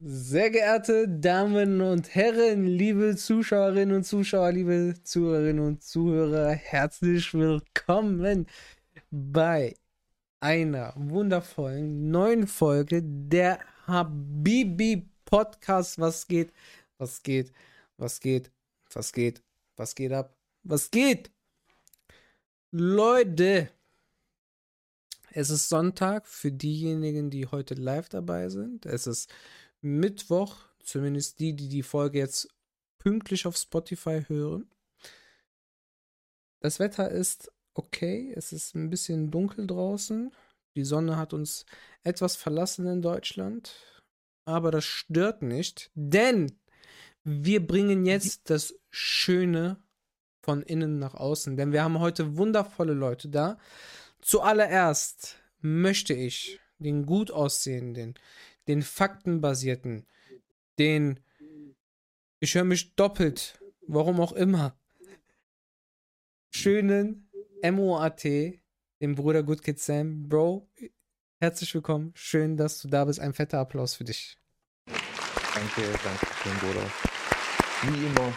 Sehr geehrte Damen und Herren, liebe Zuschauerinnen und Zuschauer, liebe Zuhörerinnen und Zuhörer, herzlich willkommen bei einer wundervollen neuen Folge der Habibi Podcast. Was geht? Was geht? Was geht? Was geht? Was geht ab? Was geht? Leute, es ist Sonntag für diejenigen, die heute live dabei sind. Es ist Mittwoch, zumindest die, die die Folge jetzt pünktlich auf Spotify hören. Das Wetter ist okay, es ist ein bisschen dunkel draußen. Die Sonne hat uns etwas verlassen in Deutschland, aber das stört nicht, denn wir bringen jetzt das Schöne von innen nach außen, denn wir haben heute wundervolle Leute da. Zuallererst möchte ich den gut aussehenden, den faktenbasierten, den ich höre mich doppelt, warum auch immer, schönen MOAT, dem Bruder Good Kid Sam. Bro, herzlich willkommen. Schön, dass du da bist. Ein fetter Applaus für dich. Danke, danke schön, Bruder. Wie immer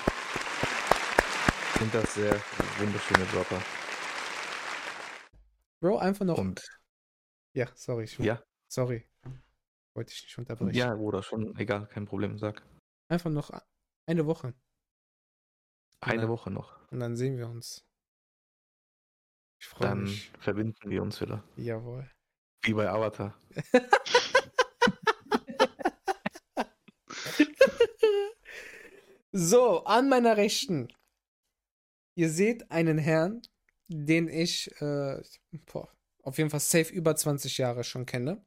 sind das sehr wunderschöne Dropper. Bro, einfach noch. Und ja, sorry. Ich, ja, Sorry. Wollte ich nicht unterbrechen. ja, Bruder, schon egal, kein Problem, sag. Einfach noch eine Woche. Eine Ja. Woche noch. Und dann sehen wir uns. Ich freue Dann mich. verbinden wir uns wieder. Jawohl. Wie bei Avatar. So, an meiner Rechten. Ihr seht einen Herrn, den ich äh, boah, auf jeden Fall safe über 20 Jahre schon kenne.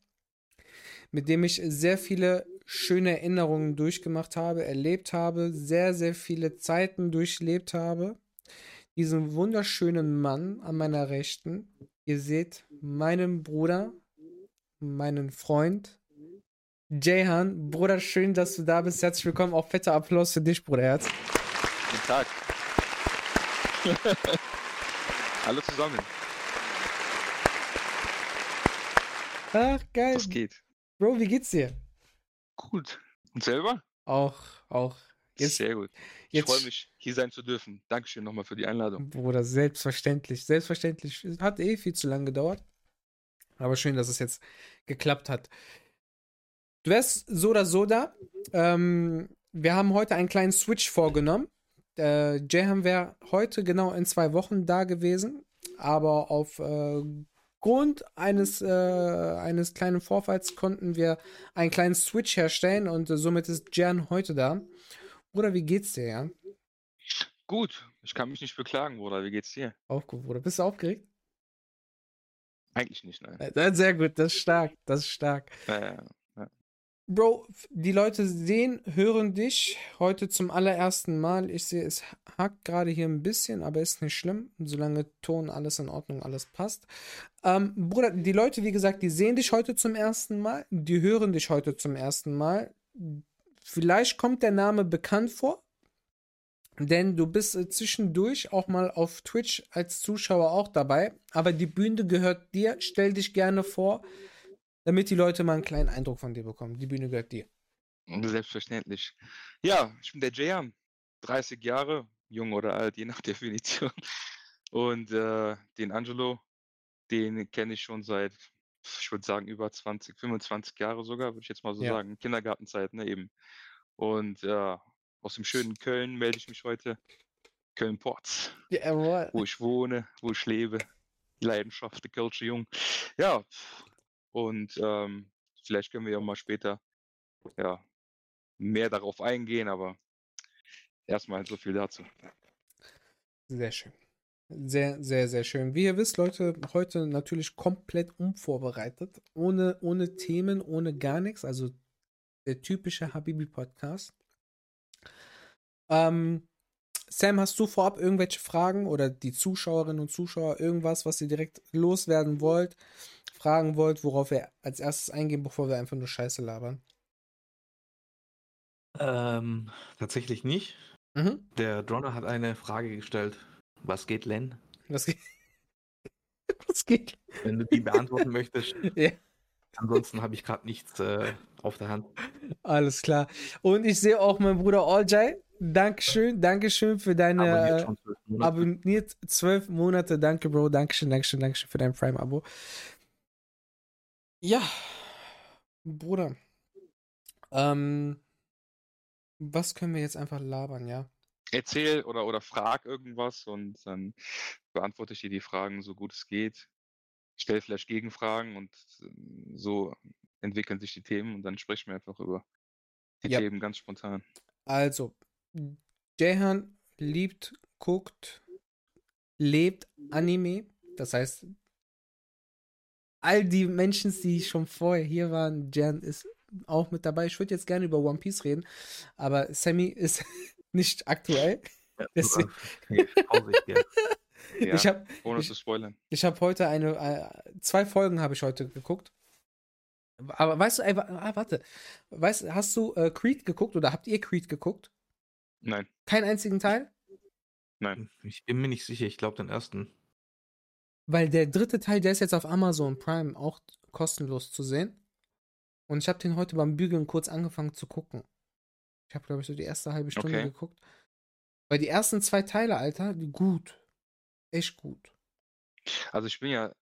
Mit dem ich sehr viele schöne Erinnerungen durchgemacht habe, erlebt habe, sehr, sehr viele Zeiten durchlebt habe. Diesen wunderschönen Mann an meiner Rechten. Ihr seht meinen Bruder, meinen Freund, Jayhan. Bruder, schön, dass du da bist. Herzlich willkommen. Auch fetter Applaus für dich, Bruderherz. Guten Tag. Hallo zusammen. Ach, geil. Was geht? Bro, wie geht's dir? Gut. Und selber? Auch, auch. Jetzt, Sehr gut. Ich freue mich, hier sein zu dürfen. Dankeschön nochmal für die Einladung. Bruder, selbstverständlich. Selbstverständlich. Hat eh viel zu lange gedauert. Aber schön, dass es jetzt geklappt hat. Du wärst so oder so da. Ähm, wir haben heute einen kleinen Switch vorgenommen. Äh, Jayham wäre heute genau in zwei Wochen da gewesen. Aber auf äh, Grund eines, äh, eines kleinen Vorfalls konnten wir einen kleinen Switch herstellen und äh, somit ist Jan heute da. Bruder, wie geht's dir, ja? Gut. Ich kann mich nicht beklagen, Bruder. Wie geht's dir? Aufge Bruder. Bist du aufgeregt? Eigentlich nicht, nein. Äh, sehr gut, das ist stark, das ist stark. Äh, Bro, die Leute sehen, hören dich heute zum allerersten Mal. Ich sehe, es hackt gerade hier ein bisschen, aber ist nicht schlimm, solange Ton, alles in Ordnung, alles passt. Ähm, Bruder, die Leute, wie gesagt, die sehen dich heute zum ersten Mal, die hören dich heute zum ersten Mal. Vielleicht kommt der Name bekannt vor, denn du bist äh, zwischendurch auch mal auf Twitch als Zuschauer auch dabei, aber die Bühne gehört dir. Stell dich gerne vor, damit die Leute mal einen kleinen Eindruck von dir bekommen. Die Bühne gehört dir. selbstverständlich. Ja, ich bin der Jam. 30 Jahre, jung oder alt, je nach Definition. Und äh, den Angelo, den kenne ich schon seit, ich würde sagen, über 20, 25 Jahre sogar, würde ich jetzt mal so Ja. sagen. Kindergartenzeit, ne, eben. Und äh, aus dem schönen Köln melde ich mich heute. Köln-Ports, Jawohl. wo ich wohne, wo ich lebe. Die Leidenschaft, der Kölsche Jung. Ja, und ähm, vielleicht können wir ja mal später ja, mehr darauf eingehen, aber erstmal so viel dazu. Sehr schön. Sehr, sehr, sehr schön. Wie ihr wisst, Leute, heute natürlich komplett unvorbereitet. Ohne, ohne Themen, ohne gar nichts. Also der typische Habibi-Podcast. Ähm, Sam, hast du vorab irgendwelche Fragen oder die Zuschauerinnen und Zuschauer irgendwas, was ihr direkt loswerden wollt, fragen wollt, worauf wir als erstes eingehen, bevor wir einfach nur Scheiße labern? Ähm, tatsächlich nicht. Mhm. Der Dronner hat eine Frage gestellt. Was geht, Len? Was geht? Was geht? Wenn du die beantworten möchtest. Ja. Ansonsten habe ich gerade nichts äh, auf der Hand. Alles klar. Und ich sehe auch meinen Bruder Oljai. Dankeschön, Dankeschön für deine Abonniert äh, zwölf Monate. abonniert zwölf Monate. Danke, Bro. Dankeschön, Dankeschön, Dankeschön für dein Prime-Abo. Ja, Bruder. Ähm, was können wir jetzt einfach labern, ja? Erzähl oder, oder frag irgendwas und dann beantworte ich dir die Fragen so gut es geht. Stell vielleicht Gegenfragen und ähm, so entwickeln sich die Themen und dann sprechen wir einfach über die Ja. Themen ganz spontan. Also, Jehan liebt, guckt, lebt Anime. Das heißt, all die Menschen, die schon vorher hier waren, Jehan ist auch mit dabei. Ich würde jetzt gerne über One Piece reden, aber Sammy ist nicht aktuell. Ja, deswegen- ja. Ich habe ohne ich- zu spoilern. ich hab heute eine, äh, zwei Folgen habe ich heute geguckt. Aber weißt du, ey, ah, warte, weißt, hast du äh, Creed geguckt oder habt ihr Creed geguckt? Nein, Keinen einzigen Teil? nein. Ich bin mir nicht sicher, ich glaube den ersten. Weil der dritte Teil, der ist jetzt auf Amazon Prime auch kostenlos zu sehen. Und ich habe den heute beim Bügeln kurz angefangen zu gucken. Ich habe, glaube ich, so die erste halbe Stunde Okay. geguckt. Weil die ersten zwei Teile, Alter, die gut. Echt gut. Also ich bin ja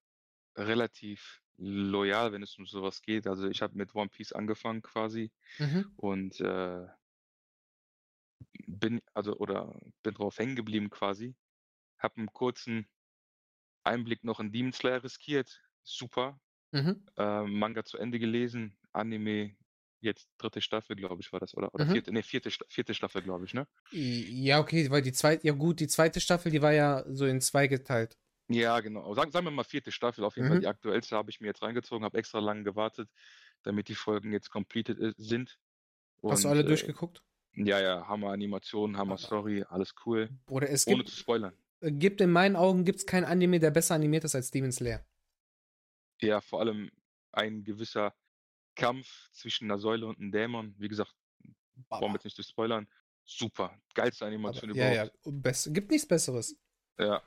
relativ loyal, wenn es um sowas geht. Also ich habe mit One Piece angefangen quasi Mhm. und äh, bin also oder bin drauf hängen geblieben quasi. Hab einen kurzen Einblick noch in Demon Slayer riskiert. Super. Mhm. Äh, Manga zu Ende gelesen. Anime jetzt dritte Staffel, glaube ich, war das oder oder Mhm. vierte, nee, vierte, vierte Staffel, glaube ich, ne? Ja, okay, weil die zweite, ja gut, die zweite Staffel, die war ja so in zwei geteilt. Ja, genau. Sagen, sagen wir mal vierte Staffel, auf jeden Fall Mhm. die aktuellste habe ich mir jetzt reingezogen, habe extra lange gewartet, damit die Folgen jetzt completed i- sind. Hast du Und, alle äh, durchgeguckt? Ja, ja, Hammer Animation, Hammer Story, alles cool. Oder es Ohne gibt, zu spoilern. Gibt in meinen Augen gibt's kein Anime, der besser animiert ist als Demon Slayer. Ja, vor allem ein gewisser Kampf zwischen einer Säule und einem Dämon. Wie gesagt, brauchen wir jetzt nicht zu spoilern. Super. Geilste Animation Aber, ja, überhaupt. ja, best, gibt nichts Besseres. Ja.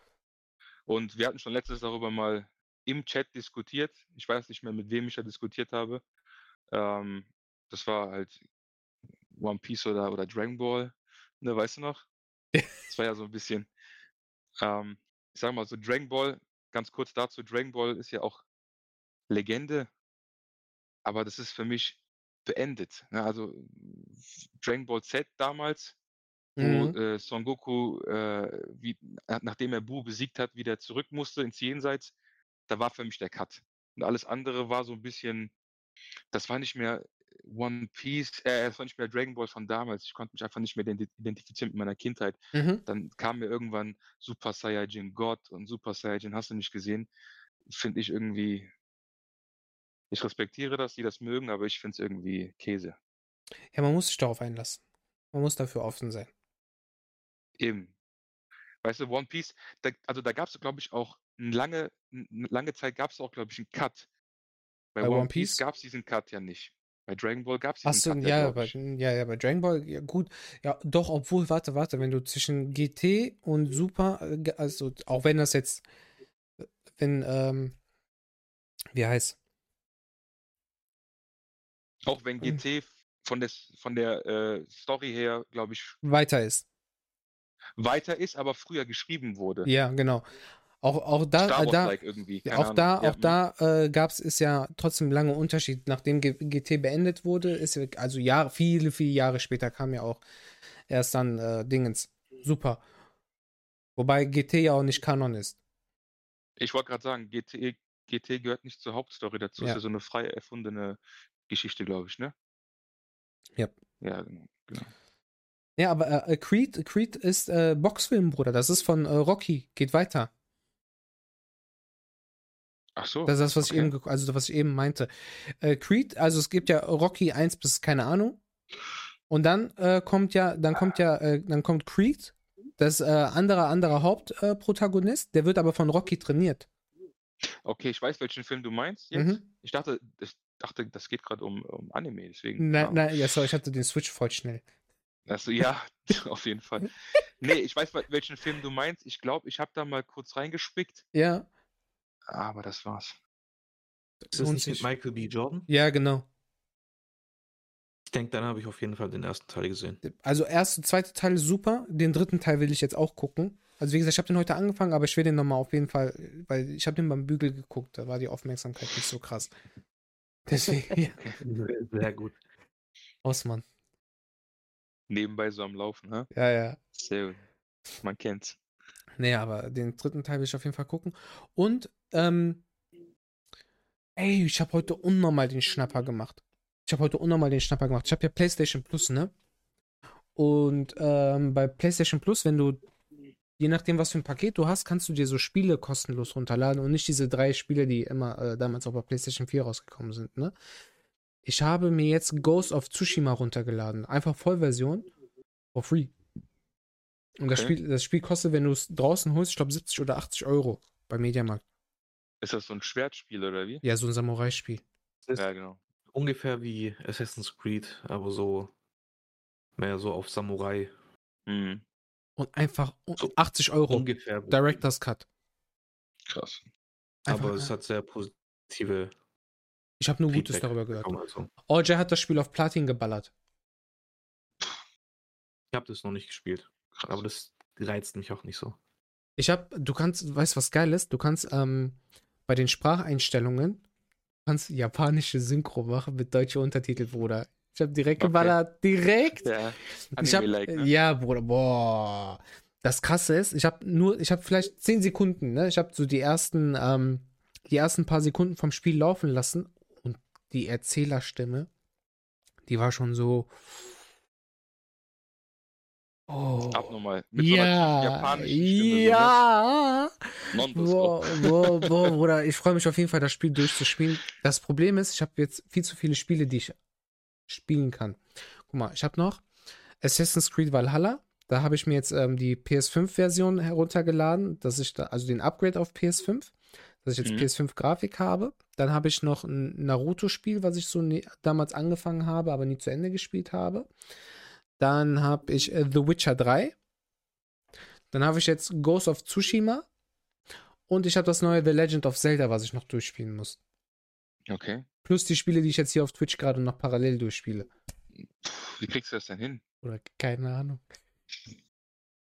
Und wir hatten schon letztes darüber mal im Chat diskutiert. Ich weiß nicht mehr, mit wem ich da diskutiert habe. Ähm, das war halt One Piece oder, oder Dragon Ball. Ne, weißt du noch? Das war ja so ein bisschen. Ähm, ich sag mal so, Dragon Ball, ganz kurz dazu, Dragon Ball ist ja auch Legende, aber das ist für mich beendet. Ne? Also Dragon Ball Z damals, wo Mhm. äh, Son Goku, äh, wie, nach- nachdem er Bu besiegt hat, wieder zurück musste ins Jenseits, da war für mich der Cut. Und alles andere war so ein bisschen, das war nicht mehr One Piece, äh, das war nicht mehr Dragon Ball von damals. Ich konnte mich einfach nicht mehr identi- identifizieren mit meiner Kindheit. Mhm. Dann kam mir irgendwann Super Saiyajin God und Super Saiyajin, hast du nicht gesehen? Finde ich irgendwie, ich respektiere das, die das mögen, aber ich finde es irgendwie Käse. Ja, man muss sich darauf einlassen. Man muss dafür offen sein. Eben. Weißt du, One Piece, da, also da gab es, glaube ich, auch eine lange, lange Zeit gab es auch, glaube ich, einen Cut. Bei, Bei One, One Piece Piece? gab es diesen Cut ja nicht. Bei Dragon Ball gab es Achso, Cut ja, bei, ja, ja, bei Dragon Ball, ja gut. Ja, doch, obwohl, warte, warte, wenn du zwischen GT und Super, äh, also auch wenn das jetzt, wenn, ähm, wie heißt, Auch wenn. GT von der, von der äh, Story her, glaube ich, weiter ist. weiter ist, aber früher geschrieben wurde. Ja, genau. Auch, auch da, Star äh, da, irgendwie. Keine auch Ahnung. da, Ja, auch da äh, gab es ist ja trotzdem lange Unterschied. Nachdem GT beendet wurde, ist also Jahre, viele, viele Jahre später kam ja auch erst dann äh, Dingens. Super. Wobei GT ja auch nicht Kanon ist. Ich wollte gerade sagen, GT, GT gehört nicht zur Hauptstory dazu. Ja. Ist ja so eine frei erfundene Geschichte, glaube ich, ne? Ja. Ja, genau. genau. Ja, aber äh, Creed, Creed ist äh, Boxfilm, Bruder. Das ist von äh, Rocky. Geht weiter. Ach so. Das ist das, was ich okay. eben, ge- also was ich eben meinte. Äh, Creed, also es gibt ja Rocky 1 bis keine Ahnung. Und dann äh, kommt ja, dann kommt ja, äh, dann kommt Creed, das äh, andere, anderer Hauptprotagonist, Protagonist, der wird aber von Rocky trainiert. Okay, ich weiß, welchen Film du meinst jetzt. Mhm. Ich dachte, ich dachte, das geht gerade um, um Anime, deswegen. Nein, ja. nein, ja, sorry, ich hatte den Switch voll schnell. Also, ja, auf jeden Fall. Nee, ich weiß, wel- welchen Film du meinst. Ich glaube, ich habe da mal kurz reingespickt, Ja, aber das war's. Ist das nicht mit. Michael B. Jordan? Ja, genau. Ich denke, dann habe ich auf jeden Fall den ersten Teil gesehen. Also erste, zweite Teil ist super. Den dritten Teil will ich jetzt auch gucken. Also wie gesagt, ich habe den heute angefangen, aber ich will den nochmal auf jeden Fall, weil ich habe den beim Bügel geguckt. Da war die Aufmerksamkeit nicht so krass. Deswegen, ja. Sehr gut. Osman. Nebenbei so am Laufen, ne? Ja, ja. Sehr gut. Man kennt's. Nee, aber den dritten Teil will ich auf jeden Fall gucken. Und, ähm, ey, ich habe heute unnormal den Schnapper gemacht. Ich habe heute unnormal den Schnapper gemacht. Ich habe ja PlayStation Plus, ne? Und ähm, bei PlayStation Plus, wenn du, je nachdem, was für ein Paket du hast, kannst du dir so Spiele kostenlos runterladen und nicht diese drei Spiele, die immer äh, damals auch bei PlayStation 4 rausgekommen sind, ne? Ich habe mir jetzt Ghost of Tsushima runtergeladen. Einfach Vollversion. For free. Und das, Okay. Spiel, das Spiel kostet, wenn du es draußen holst, ich glaube 70 oder 80 Euro bei Mediamarkt. Ist das so ein Schwertspiel oder wie? Ja, so ein Samurai-Spiel. Ja, genau. ungefähr wie Assassin's Creed, aber so mehr so auf Samurai. Mhm. Und einfach So 80 Euro. Ungefähr. Director's Cut. Krass. Einfach, aber es hat sehr positive ich habe nur Gutes Feedback darüber gehört. Also, OJ hat das Spiel auf Platin geballert. ich habe das noch nicht gespielt, Krass. aber das reizt mich auch nicht so. Ich habe, du kannst, weißt du, was geil ist? Du kannst ähm, bei den Spracheinstellungen kannst japanische Synchro machen mit deutsche Untertitel, Bruder. Ich habe direkt Okay. geballert. Direkt. ja, Ich hab, Anime-like, ne? Ja, Bruder, boah. Das krasse ist, ich habe nur, ich habe vielleicht 10 Sekunden, ne? Ich habe so die ersten, ähm, die ersten paar Sekunden vom Spiel laufen lassen und die Erzählerstimme, die war schon so. Oh. Abnormal. Mit so einer Ja, japanischen Stimme. ne? ja. So. Boah, boah, boah, Bruder, ich freue mich auf jeden Fall, das Spiel durchzuspielen. Das Problem ist, ich habe jetzt viel zu viele Spiele, die ich spielen kann. Guck mal, ich habe noch Assassin's Creed Valhalla. Da habe ich mir jetzt ähm, die PS5-Version heruntergeladen, dass ich da, also den Upgrade auf PS5, dass ich jetzt Mhm. PS5-Grafik habe. Dann habe ich noch ein Naruto-Spiel, was ich so ne damals angefangen habe, aber nie zu Ende gespielt habe. Dann habe ich äh, The Witcher 3. Dann habe ich jetzt Ghost of Tsushima. Und ich habe das neue The Legend of Zelda, was ich noch durchspielen muss. Okay. Plus die Spiele, die ich jetzt hier auf Twitch gerade noch parallel durchspiele. Wie kriegst du das denn hin? Oder keine Ahnung.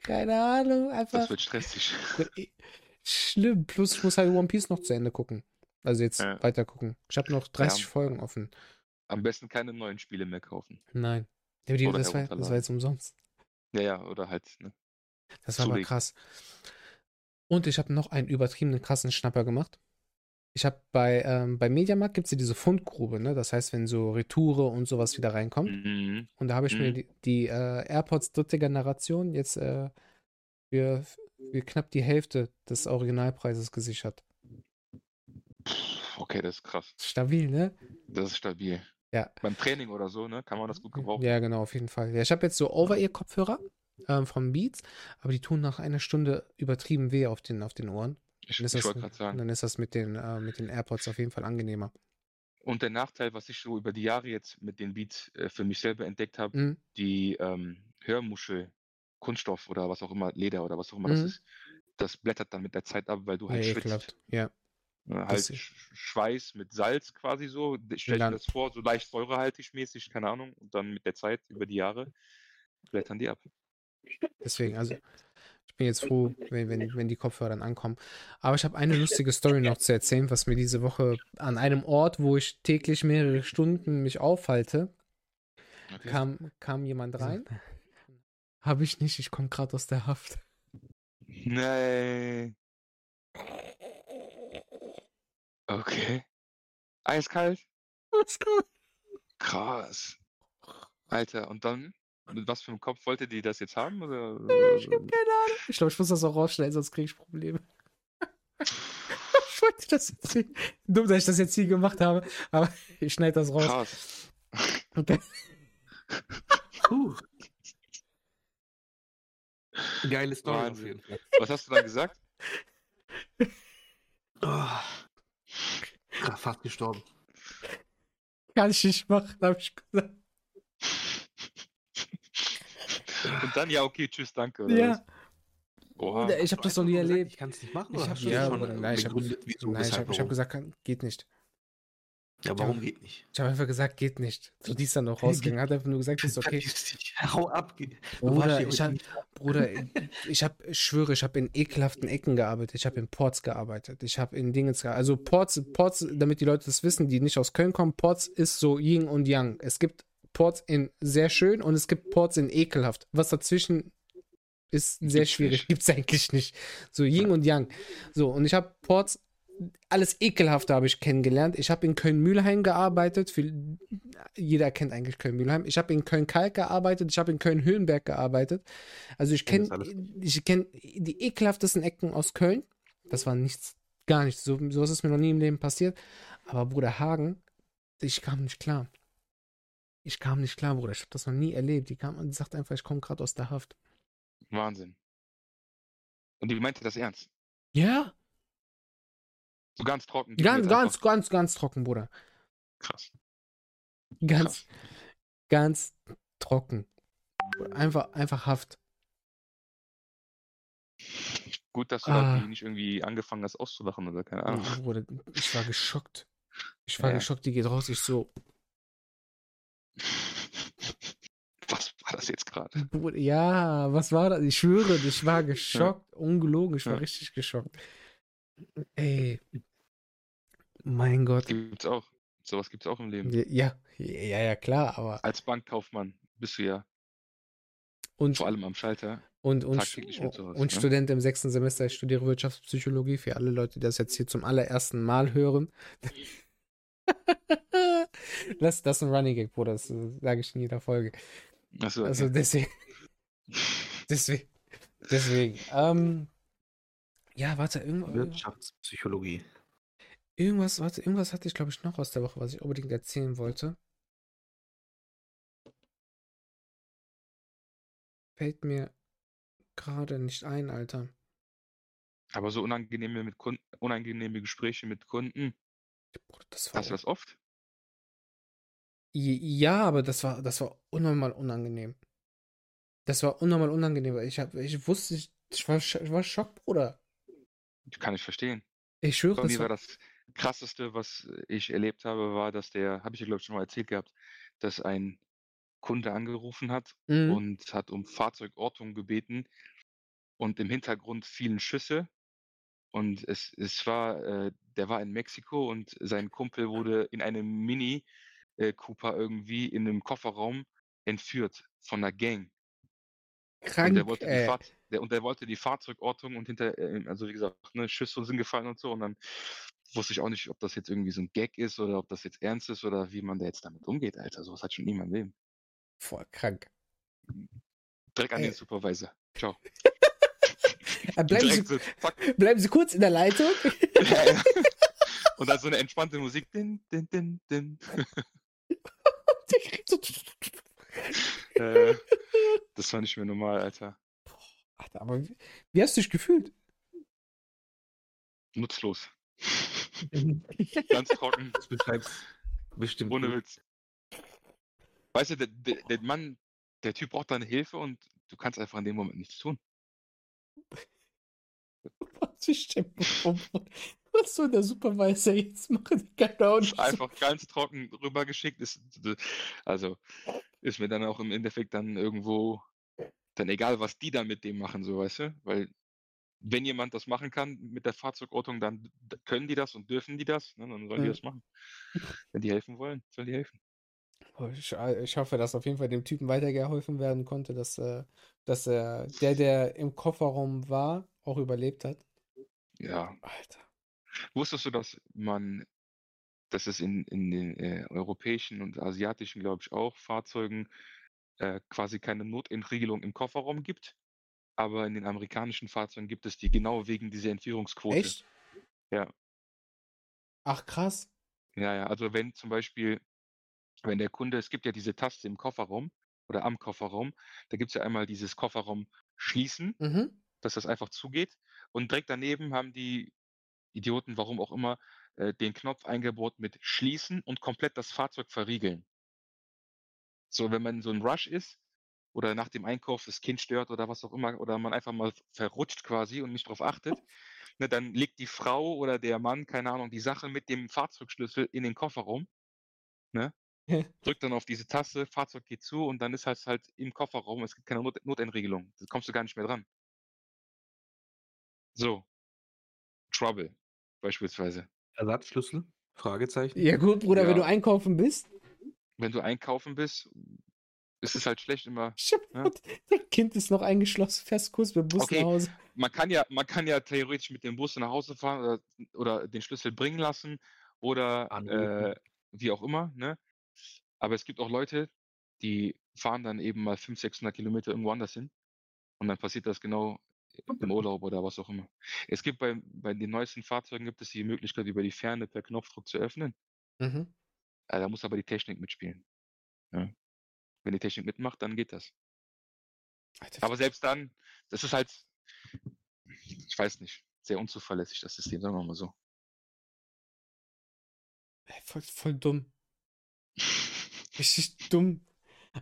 Keine Ahnung, Das einfach wird stressig. schlimm. Plus ich muss halt One Piece noch zu Ende gucken. Also jetzt Ja. weiter gucken. Ich habe noch 30 Ja. Folgen offen. Am besten keine neuen Spiele mehr kaufen. Nein. Ja, die, das, war, das war jetzt umsonst. Ja, ja, oder halt, ne? Das war Zulegen. krass. Und ich habe noch einen übertriebenen krassen Schnapper gemacht. Ich habe bei, ähm, bei Mediamarkt gibt es ja diese Fundgrube, ne? Das heißt, wenn so Retoure und sowas wieder reinkommt. Mhm. Und da habe ich mir Mhm. die, die äh, AirPods dritte Generation jetzt äh, für, für knapp die Hälfte des Originalpreises gesichert. Okay, das ist krass. Stabil, ne? Das ist stabil. Ja. Beim Training oder so, ne? Kann man das gut gebrauchen. Ja, genau, auf jeden Fall. Ja, ich habe jetzt so Over-Ear-Kopfhörer ähm, von Beats, aber die tun nach einer Stunde übertrieben weh auf den, auf den Ohren. Ich, Dann ist ich das, wollte gerade sagen. dann ist das mit den, äh, mit den AirPods auf jeden Fall angenehmer. Und der Nachteil, was ich so über die Jahre jetzt mit den Beats äh, für mich selber entdeckt habe, Mhm. die ähm, Hörmuschel, Kunststoff oder was auch immer, Leder oder was auch immer Mhm. das ist, das blättert dann mit der Zeit ab, weil du halt Ja, schwitzt. ekelhaft. Ja. Ne, halt Schweiß mit Salz quasi so. Stell dir dann- das vor, so leicht säurehaltig mäßig, keine Ahnung. Und dann mit der Zeit, über die Jahre, blättern die ab. Deswegen, also ich bin jetzt froh, wenn, wenn, wenn die Kopfhörer dann ankommen. Aber ich habe eine lustige Story noch zu erzählen, was mir diese Woche an einem Ort, wo ich täglich mehrere Stunden mich aufhalte, Okay. kam, kam jemand rein. Habe ich nicht, ich komme gerade aus der Haft. Nee. Okay. Eiskalt? Kommt? Krass. Alter, und dann? Mit was für einem Kopf wollte die das jetzt haben? Oder? Ich habe keine Ahnung. Ich glaube, ich muss das auch rausschneiden, sonst kriege ich Probleme. ich wollte das jetzt hier, dumm, dass ich das jetzt hier gemacht habe, aber ich schneide das raus. Krass. Okay. Puh. Geile Story auf Wahnsinn. jeden Fall. Was hast du dann gesagt? Oh. Fast gestorben. Kann ich nicht machen, habe ich gesagt. Und dann, ja, okay, tschüss, danke. Oder Ja. was? Oha. Ich habe das noch nie erlebt. Ich kann es nicht machen. Ich Oder hab hast du ja, schon nein, ich hab- begründet, wieso, Nein, ich weshalb, habe hab gesagt, kann- geht nicht. Ja, warum geht nicht? Ich habe einfach gesagt, geht nicht. So, die ist dann noch rausgegangen. Hat einfach nur gesagt, ist okay. Hau ab. Bruder, ich hab, Bruder, ich habe, ich schwöre, ich habe in ekelhaften Ecken gearbeitet. Ich habe in Ports gearbeitet. Ich habe in Dingens gearbeitet. Also Ports, Ports, damit die Leute das wissen, die nicht aus Köln kommen, Ports ist so Yin und Yang. Es gibt Ports in sehr schön und es gibt Ports in ekelhaft. Was dazwischen ist sehr schwierig. nicht. Gibt's eigentlich nicht. So Yin und Yang. So, und ich habe Ports, alles Ekelhafte habe ich kennengelernt. Ich habe in Köln-Mühlheim gearbeitet. Für, jeder kennt eigentlich Köln-Mühlheim. Ich habe in Köln-Kalk gearbeitet. Ich habe in Köln-Höhenberg gearbeitet. Also ich kenn kenne ich kenn die ekelhaftesten Ecken aus Köln. Das war nichts, gar nichts. So, sowas ist mir noch nie im Leben passiert. Aber Bruder Hagen, ich kam nicht klar. Ich kam nicht klar, Bruder. Ich habe das noch nie erlebt. Die kam und die sagt einfach, ich komme gerade aus der Haft. Wahnsinn. Und die meinte das ernst. Ja, So ganz trocken. ganz, ganz, einfach- ganz, ganz trocken, Bruder. krass. Ganz, ganz trocken. Einfach, einfach Haft. Gut, dass du Ah. da nicht irgendwie angefangen hast auszulachen oder keine Ahnung. Bruder, ich war geschockt. Ich war Ja. geschockt, die geht raus. Ich so, Was war das jetzt gerade? Ja, was war das? Ich schwöre, ich war geschockt. Ungelogen, ich war Ja. richtig geschockt. Ey. Mein Gott. Gibt's auch. Sowas gibt's auch im Leben. Ja, ja, ja, klar, aber. Als Bankkaufmann bist du ja Und, vor allem am Schalter. und, und, sowas, und ne? Student im sechsten Semester, ich studiere Wirtschaftspsychologie für alle Leute, die das jetzt hier zum allerersten Mal hören. das, das ist ein Running Gag, Bruder, das sage ich in jeder Folge. Achso, Also okay. deswegen, deswegen, deswegen. Ähm, ja, warte, irgend, Wirtschaftspsychologie. irgendwas, warte, irgendwas hatte ich, glaube ich, noch aus der Woche, was ich unbedingt erzählen wollte. Fällt mir gerade nicht ein, Alter. Aber so unangenehme, mit Kunden, unangenehme Gespräche mit Kunden, Das war, hast du das oft? ja, aber das war, das war unnormal unangenehm. Das war unnormal unangenehm, weil ich hab, ich wusste, ich, war, ich war schock, Bruder. Kann ich verstehen. Ich schwöre, Bei das mir war war, das krasseste, was ich erlebt habe, war, dass der, habe ich ja glaube ich schon mal erzählt gehabt, dass ein Kunde angerufen hat Mhm. und hat um Fahrzeugortung gebeten und im Hintergrund fielen Schüsse und es, es war, äh, der war in Mexiko und sein Kumpel wurde in einem Mini äh, Cooper irgendwie in einem Kofferraum entführt von einer Gang. Und krank, der wollte die ey. Fahr der, und der wollte die Fahrzeugortung und hinter, äh, also wie gesagt, ne, Schüsse sind gefallen und so. Und dann wusste ich auch nicht, ob das jetzt irgendwie so ein Gag ist oder ob das jetzt ernst ist oder wie man da jetzt damit umgeht, Alter. Sowas hat schon niemand Leben. Voll krank. Direkt an Ey. den Supervisor. Ciao. Äh, bleiben, Sie, so, bleiben Sie kurz in der Leitung. Ja, ja. Und dann so eine entspannte Musik. Din, din, din, din. Äh, das war nicht mehr normal, Alter. Alter, aber wie, wie hast du dich gefühlt? Nutzlos. Ganz trocken. Das beschreibt bestimmt. Ohne. Witz. Weißt du, der, der, der Mann, der Typ braucht deine Hilfe und du kannst einfach in dem Moment nichts tun. Was vor, Was soll der Supervisor jetzt machen? Keine Ahnung. Einfach ganz trocken rübergeschickt. Ist, also ist mir dann auch im Endeffekt dann irgendwo dann egal, was die dann mit dem machen, so weißt du? Weil wenn jemand das machen kann mit der Fahrzeugortung, dann können die das und dürfen die das, ne? dann sollen die Ja. das machen. Wenn die helfen wollen, sollen die helfen. Ich, ich hoffe, dass auf jeden Fall dem Typen weitergeholfen werden konnte, dass, äh, dass äh, der, der im Kofferraum war, auch überlebt hat. Ja. Alter. Wusstest du, dass man, dass es in, in den äh, europäischen und asiatischen, glaube ich, auch Fahrzeugen äh, quasi keine Notentriegelung im Kofferraum gibt? Aber in den amerikanischen Fahrzeugen gibt es die genau wegen dieser Entführungsquote. Echt? Ja. Ach, krass. Ja, ja. Also wenn zum Beispiel, wenn der Kunde, es gibt ja diese Taste im Kofferraum oder am Kofferraum, da gibt es ja einmal dieses Kofferraum schließen, Mhm. dass das einfach zugeht. Und direkt daneben haben die Idioten, warum auch immer, äh, den Knopf eingebaut mit schließen und komplett das Fahrzeug verriegeln. So, wenn man in so ein Rush ist, oder nach dem Einkauf das Kind stört oder was auch immer oder man einfach mal verrutscht quasi und nicht drauf achtet, ne, dann legt die Frau oder der Mann, keine Ahnung, die Sache mit dem Fahrzeugschlüssel in den Kofferraum, ne? Drückt dann auf diese Taste, Fahrzeug geht zu und dann ist halt halt im Kofferraum, es gibt keine Not Notendregelung. Da kommst du gar nicht mehr dran. So. Trouble beispielsweise. Ersatzschlüssel? Fragezeichen. Ja gut, Bruder, wenn du Ja. einkaufen bist. Wenn du einkaufen bist, ist es halt schlecht immer Ja. Dein Kind ist noch eingeschlossen, fährst kurz mit dem Bus Okay. nach Hause. man kann ja man kann ja theoretisch mit dem Bus nach Hause fahren oder oder den Schlüssel bringen lassen oder, äh, wie auch immer, ne? Aber es gibt auch Leute, die fahren dann eben mal 500, 600 Kilometer irgendwo anders hin und dann passiert das genau im Urlaub oder was auch immer. Es gibt bei bei den neuesten Fahrzeugen gibt es die Möglichkeit, über die Ferne per Knopfdruck zu öffnen. Mhm. Äh, da muss aber die Technik mitspielen, ne? Wenn die Technik mitmacht, dann geht das. Alter, Aber selbst dann, das ist halt ich weiß nicht, sehr unzuverlässig, das System, sagen wir mal so. voll, voll dumm. Richtig dumm.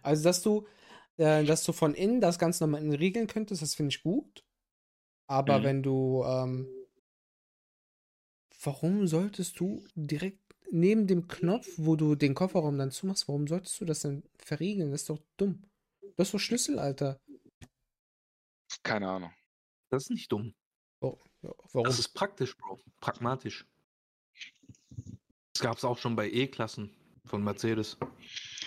Also, dass du, äh, dass du von innen das Ganze nochmal regeln könntest, das finde ich gut. Aber Mhm. wenn du, ähm, warum solltest du direkt neben dem Knopf, wo du den Kofferraum dann zumachst, warum solltest du das denn verriegeln? Das ist doch dumm. Das ist doch Schlüssel, Alter. Keine Ahnung. Das ist nicht dumm. Oh, ja, warum? Das ist praktisch, Bro. Pragmatisch. Das gab es auch schon bei E-Klassen von Mercedes.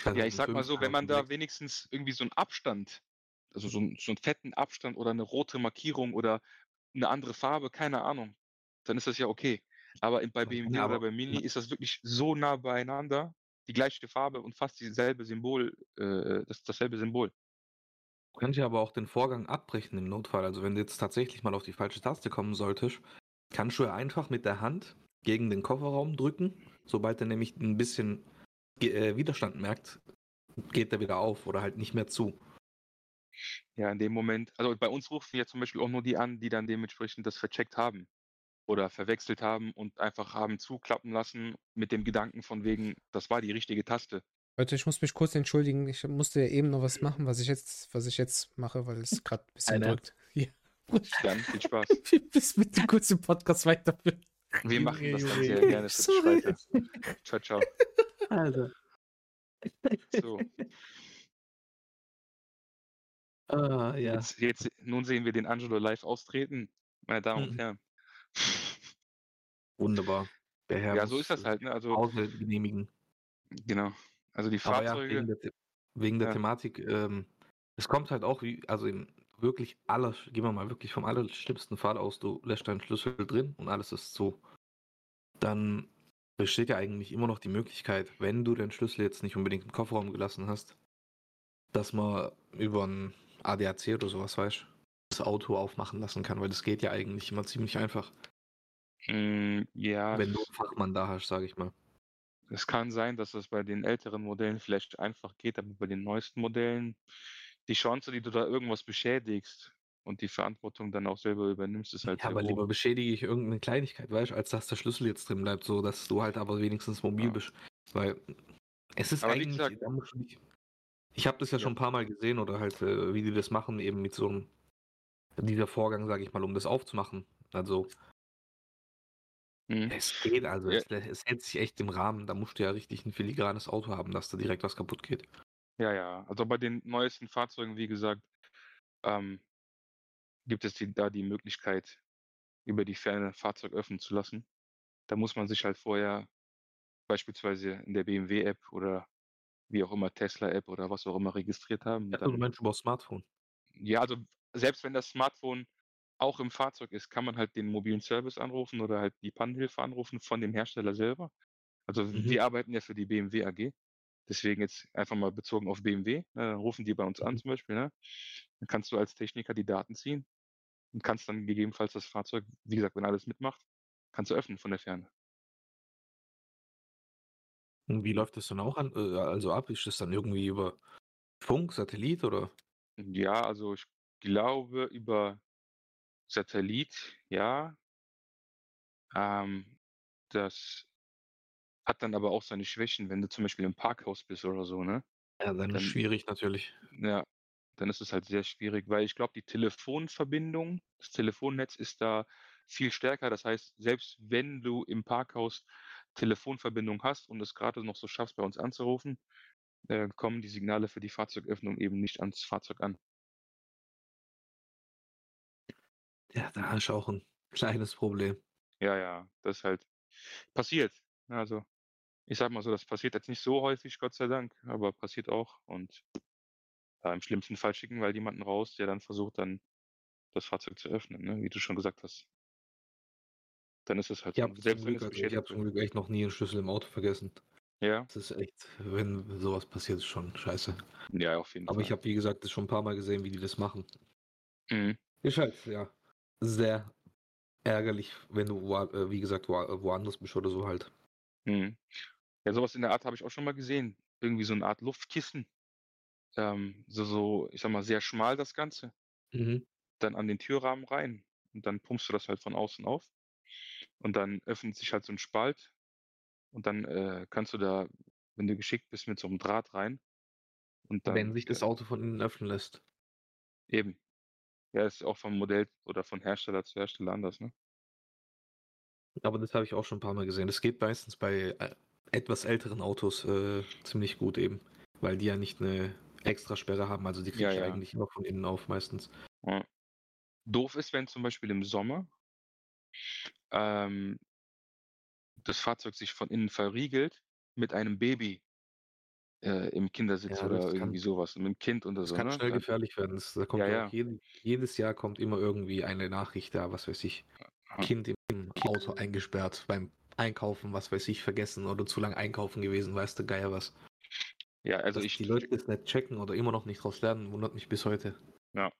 Ja, ich sag mal so, wenn man da 2005, wenigstens irgendwie so einen Abstand, also so 'n so 'n fetten Abstand oder eine rote Markierung oder eine andere Farbe, keine Ahnung, dann ist das ja okay. Aber bei Ja, BMW aber- oder bei Mini ist das wirklich so nah beieinander, die gleiche Farbe und fast dieselbe Symbol, äh, das dasselbe Symbol. Du kannst ja aber auch den Vorgang abbrechen im Notfall. Also wenn du jetzt tatsächlich mal auf die falsche Taste kommen solltest, kannst du ja einfach mit der Hand gegen den Kofferraum drücken. Sobald er nämlich ein bisschen äh, Widerstand merkt, geht er wieder auf oder halt nicht mehr zu. Ja, in dem Moment also bei uns rufen ja zum Beispiel auch nur die an, die dann dementsprechend das vercheckt haben oder verwechselt haben und einfach haben zuklappen lassen mit dem Gedanken von wegen, das war die richtige Taste. Leute, ich muss mich kurz entschuldigen. Ich musste ja eben noch was machen, was ich jetzt, was ich jetzt mache, weil es gerade ein bisschen Einer. drückt. Ja. Dann viel Spaß. Bis mit dem kurzen Podcast weiterführen. Wir machen das dann sehr gerne Sorry. weiter. Ciao, ciao. Also. So, Ah, ja. jetzt, jetzt, nun sehen wir den Angelo live austreten, meine Damen und Mhm. Herren. Wunderbar. Der Herr Ja, so ist das halt, ne? Also, Pause genehmigen. genau. Also die Aber ja, Fahrzeuge, wegen der, wegen der Ja. Thematik, ähm, es kommt halt auch wie, also im wirklich aller, gehen wir mal wirklich vom allerschlimmsten Fall aus, du lässt deinen Schlüssel drin und alles ist zu. Dann besteht ja eigentlich immer noch die Möglichkeit, wenn du den Schlüssel jetzt nicht unbedingt im Kofferraum gelassen hast, dass man über ein ADAC oder sowas, weißt Auto aufmachen lassen kann, weil das geht ja eigentlich immer ziemlich einfach, mh, ja, wenn du einen Fachmann da hast, sage ich mal. es kann sein, dass das bei den älteren Modellen vielleicht einfach geht, aber bei den neuesten Modellen, die Chance, die du da irgendwas beschädigst und die Verantwortung dann auch selber übernimmst, ist halt Ja, aber hoch. lieber beschädige ich irgendeine Kleinigkeit, weißt du, als dass der Schlüssel jetzt drin bleibt, so dass du halt aber wenigstens mobil Ja. bist. Weil es ist Aber eigentlich, gesagt- ich habe das ja, Ja. schon ein paar Mal gesehen oder halt, äh, wie die das machen, eben mit so einem, dieser Vorgang, sage ich mal, um das aufzumachen. Also, Mhm. es geht, also, Ja. es, es hält sich echt im Rahmen. Da musst du ja richtig ein filigranes Auto haben, dass da direkt was kaputt geht. Ja, ja. Also bei den neuesten Fahrzeugen, wie gesagt, ähm, gibt es die, da die Möglichkeit, über die Ferne Fahrzeug öffnen zu lassen. Da muss man sich halt vorher beispielsweise in der BMW-App oder wie auch immer Tesla-App oder was auch immer registriert haben. Ja, du meinst über Smartphone. Ja, also selbst wenn das Smartphone auch im Fahrzeug ist, kann man halt den mobilen Service anrufen oder halt die Pannenhilfe anrufen von dem Hersteller selber. Also Mhm. wir arbeiten ja für die BMW AG. Deswegen jetzt einfach mal bezogen auf BMW. Ne, rufen die bei uns an Mhm. zum Beispiel. Ne? Dann kannst du als Techniker die Daten ziehen und kannst dann gegebenenfalls das Fahrzeug, wie gesagt, wenn alles mitmacht, kannst du öffnen von der Ferne. Und wie läuft das dann auch an, äh, also ab? Ist das dann irgendwie über Funk, Satellit oder? Ja, also ich glaube über Satellit, ja. Ähm, das hat dann aber auch seine Schwächen, wenn du zum Beispiel im Parkhaus bist oder so, ne? Ja, dann ist Dann- schwierig natürlich. Ja, dann ist es halt sehr schwierig, weil ich glaube, die Telefonverbindung, das Telefonnetz ist da viel stärker. Das heißt, selbst wenn du im Parkhaus Telefonverbindung hast und es gerade noch so schaffst, bei uns anzurufen, äh, kommen die Signale für die Fahrzeugöffnung eben nicht ans Fahrzeug an. Ja, da hast du auch ein kleines Problem. Ja, ja, das ist halt passiert. Also, ich sage mal so, das passiert jetzt nicht so häufig, Gott sei Dank, aber passiert auch. Und ja, im schlimmsten Fall schicken wir halt jemanden raus, der dann versucht, dann das Fahrzeug zu öffnen, ne? wie du schon gesagt hast. Dann ist es halt Ich so. Selbst wenn Glück, es also ich habe zum. Glück echt noch nie einen Schlüssel im Auto vergessen. Ja, Das ist echt, wenn sowas passiert, ist schon scheiße. ja, auf jeden Aber ich Fall. habe, wie gesagt, das schon ein paar Mal gesehen, wie die das machen. Mhm. Ist halt, ja, sehr ärgerlich, wenn du, äh, wie gesagt, woa- woanders bist oder so halt. Mhm. Ja, sowas in der Art habe ich auch schon mal gesehen. Irgendwie so eine Art Luftkissen. Ähm, so, so, ich sag mal, sehr schmal das Ganze. Mhm. Dann an den Türrahmen rein. Und dann pumpst du das halt von außen auf. Und dann öffnet sich halt so ein Spalt. Und dann äh, kannst du da, wenn du geschickt bist, mit so einem Draht rein. Und dann Wenn sich das äh, Auto von innen öffnen lässt. eben. Ja, ist auch vom Modell oder von Hersteller zu Hersteller anders, ne? Aber das habe ich auch schon ein paar Mal gesehen. Das geht meistens bei äh, etwas älteren Autos äh, ziemlich gut eben, weil die ja nicht eine extra Sperre haben. Also die kriege Ja, ich ja. eigentlich immer von innen auf meistens. Ja. Doof ist, wenn zum Beispiel im Sommer ähm, das Fahrzeug sich von innen verriegelt mit einem Baby äh, im Kindersitz Ja, oder das kann- irgendwie sowas, mit dem Kind oder Das so. kann Ne? schnell Dann, gefährlich werden. Das, da kommt Ja, ja, ja. auch jede, jedes Jahr kommt immer irgendwie eine Nachricht, da, was weiß ich, Ja. Kind im Auto eingesperrt beim Einkaufen, was weiß ich, vergessen oder zu lange einkaufen gewesen, weißt du, Geier was. ja, also Dass ich. die Leute das nicht checken oder immer noch nicht draus lernen, wundert mich bis heute. Ja.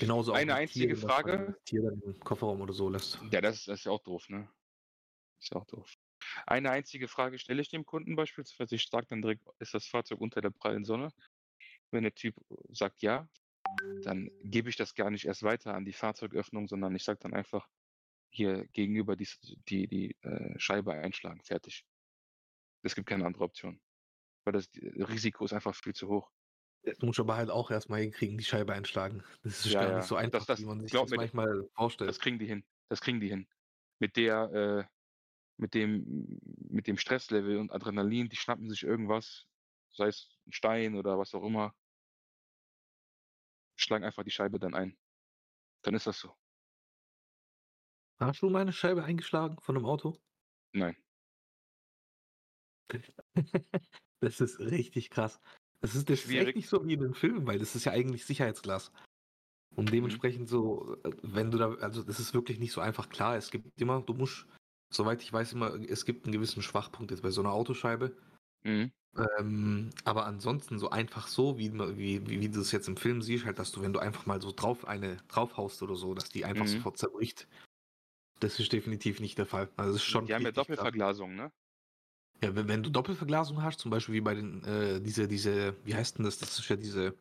Genauso auch Eine mit einzige Tieren, dass man Frage. das Tier dann im Kofferraum oder so lässt. Ja, das, das ist ja auch doof, ne? Ist ja auch doof. Eine einzige Frage stelle ich dem Kunden beispielsweise. Ich sage dann direkt, ist das Fahrzeug unter der prallen Sonne? Wenn der Typ sagt ja, dann gebe ich das gar nicht erst weiter an die Fahrzeugöffnung, sondern ich sage dann einfach, hier gegenüber die, die, die äh, Scheibe einschlagen, fertig. Es gibt keine andere Option. Weil das Risiko ist einfach viel zu hoch. Das muss aber halt auch erstmal hinkriegen, die Scheibe einschlagen. Das ist Ja, gar ja. nicht so einfach, Das- das- wie man sich das manchmal vorstellt. Das kriegen die hin. Das kriegen die hin. Mit der, äh, mit dem, mit dem Stresslevel und Adrenalin, die schnappen sich irgendwas, sei es ein Stein oder was auch immer, schlagen einfach die Scheibe dann ein. Dann ist das so. Hast du meine Scheibe eingeschlagen von einem Auto? Nein. Das ist richtig krass. Das ist, das ist echt nicht so wie in den Filmen, weil das ist ja eigentlich Sicherheitsglas. Mhm. Und dementsprechend so, äh, wenn du da, also das ist wirklich nicht so einfach klar. Es gibt immer, du musst, soweit ich weiß, immer, es gibt einen gewissen Schwachpunkt jetzt bei so einer Autoscheibe. Mhm. Ähm, aber ansonsten so einfach so, wie, wie, wie, wie du es jetzt im Film siehst, halt, dass du, wenn du einfach mal so drauf eine draufhaust oder so, dass die einfach Mhm. sofort zerbricht. Das ist definitiv nicht der Fall. Also es ist schon Die haben ja. Doppelverglasung, ne? Ja, wenn, wenn du Doppelverglasung hast, zum Beispiel wie bei den, äh, diese, diese, wie heißt denn das? Das ist ja diese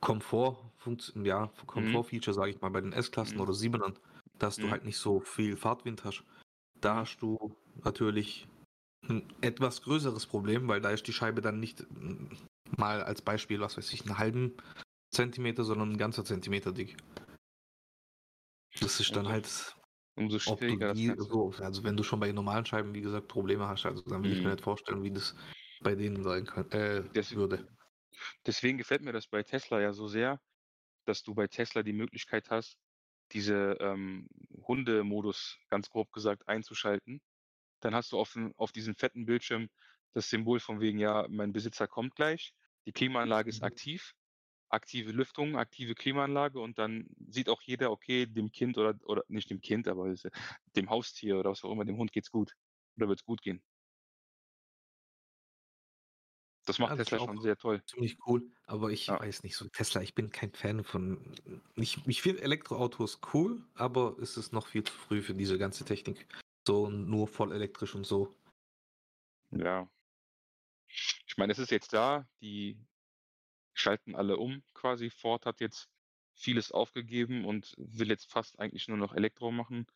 Komfort, ja, Komfort-Feature, sage ich mal, bei den S-Klassen Mhm. oder 7ern, dass du Mhm. halt nicht so viel Fahrtwind hast. Da hast du natürlich ein etwas größeres Problem, weil da ist die Scheibe dann nicht mm, mal als Beispiel, was weiß ich, einen halben Zentimeter, sondern ein ganzer Zentimeter dick. Das ist dann halt Umso schwieriger die, so, also wenn du schon bei normalen Scheiben, wie gesagt, Probleme hast, also dann will ich mir Mhm. nicht vorstellen, wie das bei denen sein kann, äh, Das- würde. Deswegen gefällt mir das bei Tesla ja so sehr, dass du bei Tesla die Möglichkeit hast, diese ähm, Hundemodus, ganz grob gesagt, einzuschalten. Dann hast du auf, auf diesem fetten Bildschirm das Symbol von wegen, ja, mein Besitzer kommt gleich, die Klimaanlage ist Mhm. aktiv, aktive Lüftung, aktive Klimaanlage und dann sieht auch jeder, okay, dem Kind oder, oder nicht dem Kind, aber dem Haustier oder was auch immer, dem Hund geht's gut oder wird's gut gehen. Das macht Ja, Tesla auch- schon sehr toll. Ziemlich cool, aber ich Ja. weiß nicht, so Tesla, ich bin kein Fan von. Ich, ich finde Elektroautos cool, aber es ist noch viel zu früh für diese ganze Technik. So nur voll elektrisch und so. Ja. Ich meine, es ist jetzt da, die schalten alle um quasi. Ford hat jetzt vieles aufgegeben und will jetzt fast eigentlich nur noch Elektro machen.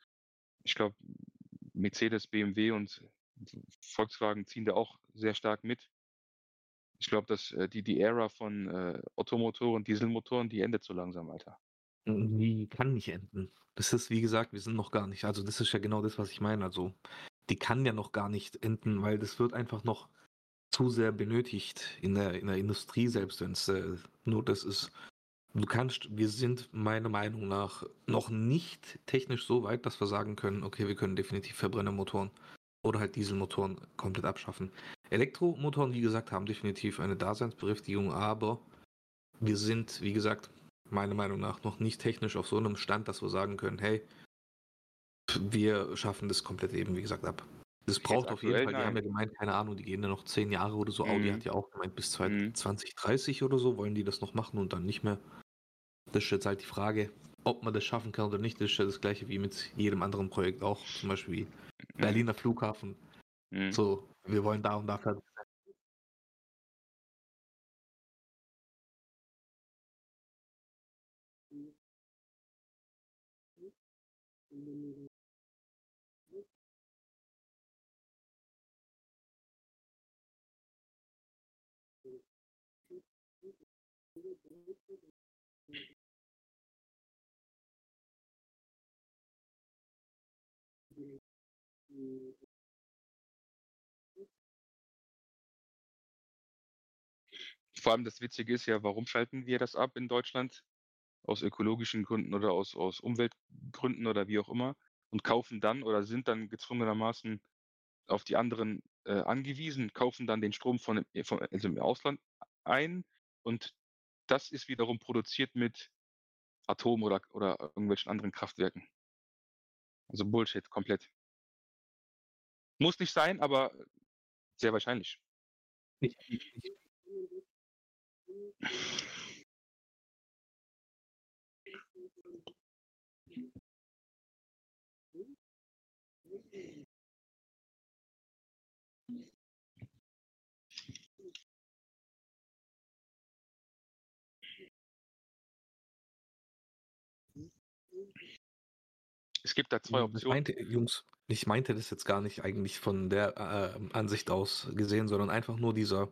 Ich glaube, Mercedes, BMW und Volkswagen ziehen da auch sehr stark mit. Ich glaube, dass äh, die, die Ära von äh, Ottomotoren, Dieselmotoren, die endet so langsam, Alter. Die kann nicht enden. Das ist, wie gesagt, wir sind noch gar nicht. Also, das ist ja genau das, was ich meine. Also, die kann ja noch gar nicht enden, weil das wird einfach noch zu sehr benötigt in der, in der Industrie, selbst wenn es äh, nur das ist. Du kannst, wir sind meiner Meinung nach noch nicht technisch so weit, dass wir sagen können, okay, wir können definitiv Verbrennermotoren oder halt Dieselmotoren komplett abschaffen. Elektromotoren, wie gesagt, haben definitiv eine Daseinsberechtigung, aber wir sind, wie gesagt, meiner Meinung nach noch nicht technisch auf so einem Stand, dass wir sagen können, hey, wir schaffen das komplett eben, wie gesagt, ab. Das braucht auf jeden Fall, die haben ja gemeint, keine Ahnung, die gehen ja noch zehn Jahre oder so. Mhm. Audi hat ja auch gemeint, bis 2030 mhm. oder so wollen die das noch machen und dann nicht mehr. Das ist jetzt halt die Frage, ob man das schaffen kann oder nicht. Das ist ja das gleiche wie mit jedem anderen Projekt auch. Zum Beispiel wie mhm. Berliner Flughafen. Mhm. So, wir wollen da und Vor allem das Witzige ist ja, warum schalten wir das ab in Deutschland? Aus ökologischen Gründen oder aus aus Umweltgründen oder wie auch immer und kaufen dann oder sind dann gezwungenermaßen auf die anderen, äh, angewiesen, kaufen dann den Strom von äh, von also im Ausland ein und das ist wiederum produziert mit Atom oder oder irgendwelchen anderen Kraftwerken. Also Bullshit komplett. Muss nicht sein, aber sehr wahrscheinlich. Ich ich Es gibt da zwei hm, Ich meinte, Jungs, ich meinte das jetzt gar nicht eigentlich von der äh, Ansicht aus gesehen, sondern einfach nur dieser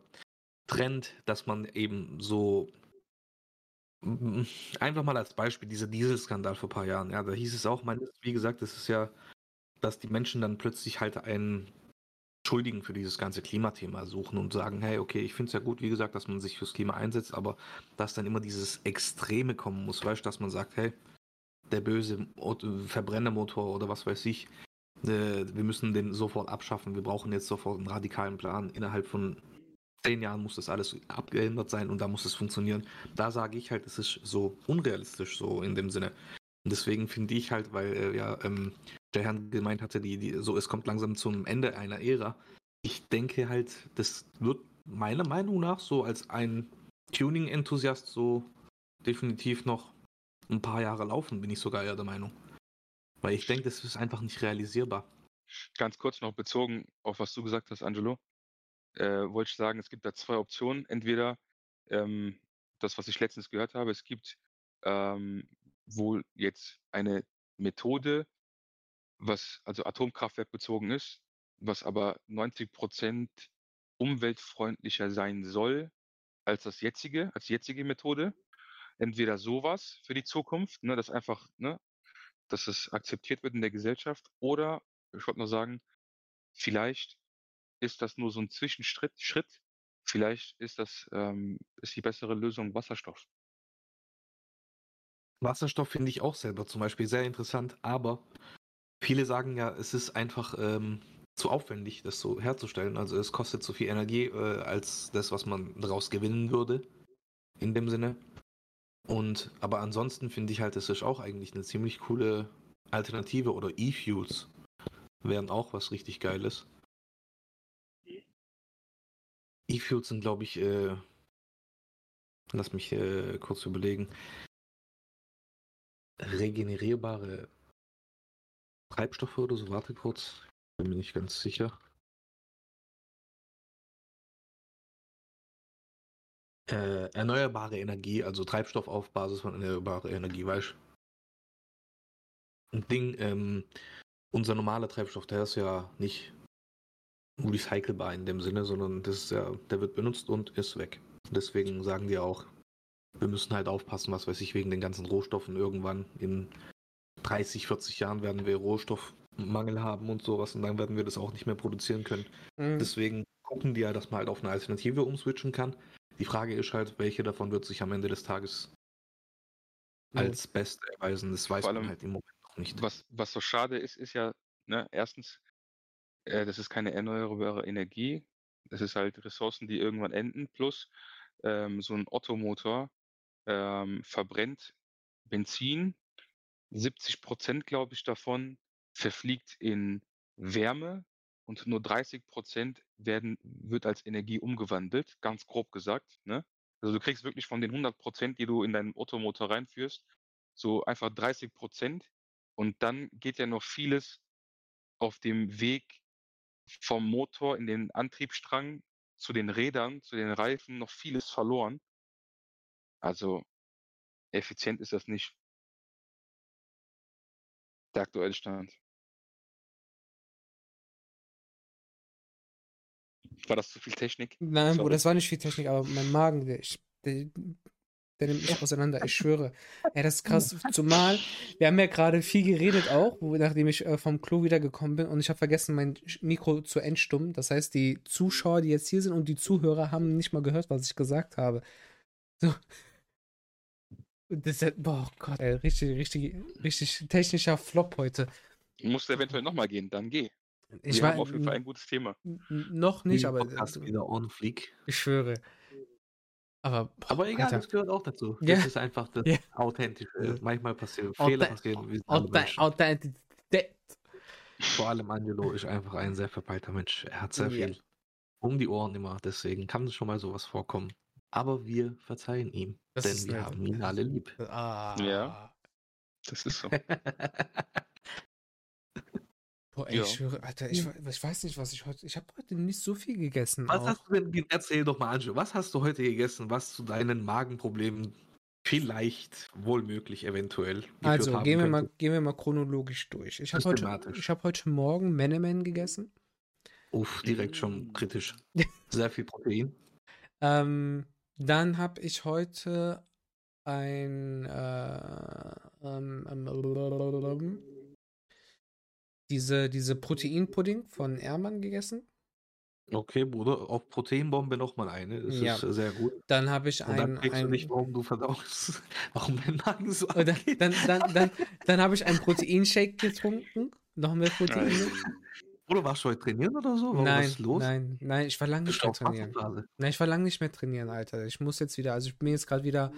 Trend, dass man eben so einfach mal als Beispiel dieser Dieselskandal vor ein paar Jahren. Ja, da hieß es auch, man, wie gesagt, das ist ja, dass die Menschen dann plötzlich halt einen Schuldigen für dieses ganze Klimathema suchen und sagen, hey, okay, ich finde es ja gut, wie gesagt, dass man sich fürs Klima einsetzt, aber dass dann immer dieses Extreme kommen muss, weißt du, dass man sagt, hey, der böse Verbrennermotor oder was weiß ich, äh, wir müssen den sofort abschaffen, wir brauchen jetzt sofort einen radikalen Plan. Innerhalb von zehn Jahren muss das alles abgeändert sein und da muss es funktionieren. Da sage ich halt, es ist so unrealistisch, so in dem Sinne. Und deswegen finde ich halt, weil äh, ja ähm, der Herr gemeint hatte, die, die, so es kommt langsam zum Ende einer Ära. Ich denke halt, das wird meiner Meinung nach so als ein Tuning-Enthusiast so definitiv noch ein paar Jahre laufen, bin ich sogar eher der Meinung. Weil ich denke, das ist einfach nicht realisierbar. Ganz kurz noch bezogen auf was du gesagt hast, Angelo, äh, wollte ich sagen, es gibt da zwei Optionen. Entweder ähm, das, was ich letztens gehört habe, es gibt ähm, wohl jetzt eine Methode, was also Atomkraftwerk bezogen ist, was aber 90 Prozent umweltfreundlicher sein soll als das jetzige, als die jetzige Methode. Entweder sowas für die Zukunft, ne, dass einfach, ne, dass es akzeptiert wird in der Gesellschaft, oder ich wollte nur sagen, vielleicht ist das nur so ein Zwischenschritt, Schritt. Vielleicht ist das, ähm, ist die bessere Lösung Wasserstoff. Wasserstoff finde ich auch selber zum Beispiel sehr interessant, aber viele sagen ja, es ist einfach ähm, zu aufwendig, das so herzustellen. Also es kostet so viel Energie äh, als das, was man daraus gewinnen würde. In dem Sinne. Und aber ansonsten finde ich halt, es ist auch eigentlich eine ziemlich coole Alternative oder E-Fuels wären auch was richtig Geiles. E-Fuels sind, glaube ich, äh, lass mich äh, kurz überlegen, regenerierbare Treibstoffe oder so. Warte kurz, bin mir nicht ganz sicher. Äh, erneuerbare Energie, also Treibstoff auf Basis von erneuerbarer Energie, weißt? Ein Ding, ähm, unser normaler Treibstoff, der ist ja nicht recycelbar in dem Sinne, sondern das ist ja, der wird benutzt und ist weg. Deswegen sagen die auch, wir müssen halt aufpassen, was weiß ich, wegen den ganzen Rohstoffen irgendwann in 30, 40 Jahren werden wir Rohstoffmangel haben und sowas und dann werden wir das auch nicht mehr produzieren können. Mhm. Deswegen gucken die ja, dass man halt auf eine Alternative umswitchen kann. Die Frage ist halt, welche davon wird sich am Ende des Tages als beste erweisen. Das weiß Vor man allem, halt im Moment noch nicht. Was, was so schade ist, ist ja, ne, erstens, äh, das ist keine erneuerbare Energie. Das ist halt Ressourcen, die irgendwann enden. Plus ähm, so ein Ottomotor ähm, verbrennt Benzin. 70 Prozent, glaube ich, davon verfliegt in Wärme und nur 30 Prozent werden, wird als Energie umgewandelt, ganz grob gesagt. Ne? Also du kriegst wirklich von den 100 Prozent, die du in deinen Ottomotor reinführst, so einfach 30 Prozent. Und dann geht ja noch vieles auf dem Weg vom Motor in den Antriebsstrang zu den Rädern, zu den Reifen, noch vieles verloren. Also effizient ist das nicht. Der aktuelle Stand. War das zu viel Technik? Nein, Bruder, Sorry. das war nicht viel Technik, aber mein Magen, der, der, der nimmt mich auseinander, ich schwöre. Ey, das ist krass. Zumal, wir haben ja gerade viel geredet auch, wo, nachdem ich äh, vom Klo wiedergekommen bin und ich habe vergessen, mein Mikro zu entstummen. Das heißt, die Zuschauer, die jetzt hier sind und die Zuhörer haben nicht mal gehört, was ich gesagt habe. So. Das ist, boah Gott, ey, richtig, richtig, richtig technischer Flop heute. Musst du eventuell nochmal gehen, dann geh. Ich Wir war haben auf jeden Fall ein gutes Thema. noch nicht, Dieser aber Podcast wieder on fleek. ich schwöre. Aber, boah, Aber egal, Alter. das gehört auch dazu. Ja. Das ist einfach das Ja. Authentische. Manchmal passieren Authent- Fehler passieren. Wir sind alle Authent- Menschen. Authentität. Vor allem Angelo ist einfach ein sehr verpeilter Mensch. Er hat sehr Ja. viel um die Ohren immer. Deswegen kann schon mal sowas vorkommen. Aber wir verzeihen ihm. Das denn wir nett. haben ihn alle lieb. Ah. Das ist so. Boah, ey, Ja. ich schwöre, Alter, ich, we- ich weiß nicht, was ich heute. Ich habe heute nicht so viel gegessen. was auch. hast du denn, erzähl doch mal, Angelo, was hast du heute gegessen, was zu deinen Magenproblemen vielleicht, wohl möglich, eventuell geführt Also, haben gehen wir, mal, gehen wir mal chronologisch durch. Ich habe heute, ich hab heute Morgen Menemen gegessen. Uff, direkt schon Mm. kritisch. Sehr viel Protein. Ähm, dann habe ich heute ein äh, ähm, ähm, diese, diese Proteinpudding von Ermann gegessen. Okay, Bruder, auf Proteinbombe nochmal eine. Das Ja. ist äh, sehr gut. Dann habe ich Und dann ein, kriegst du nicht, warum du verdaust, warum dein Magen so dann, dann, dann, dann, dann habe ich einen Proteinshake getrunken. Noch mehr Proteine. Oder warst du heute trainieren oder so? Warum, Nein, was ist los? nein, nein, ich war lange nicht mehr trainieren. Nein, ich war lange nicht mehr trainieren, Alter. Ich muss jetzt wieder, also ich bin jetzt gerade wieder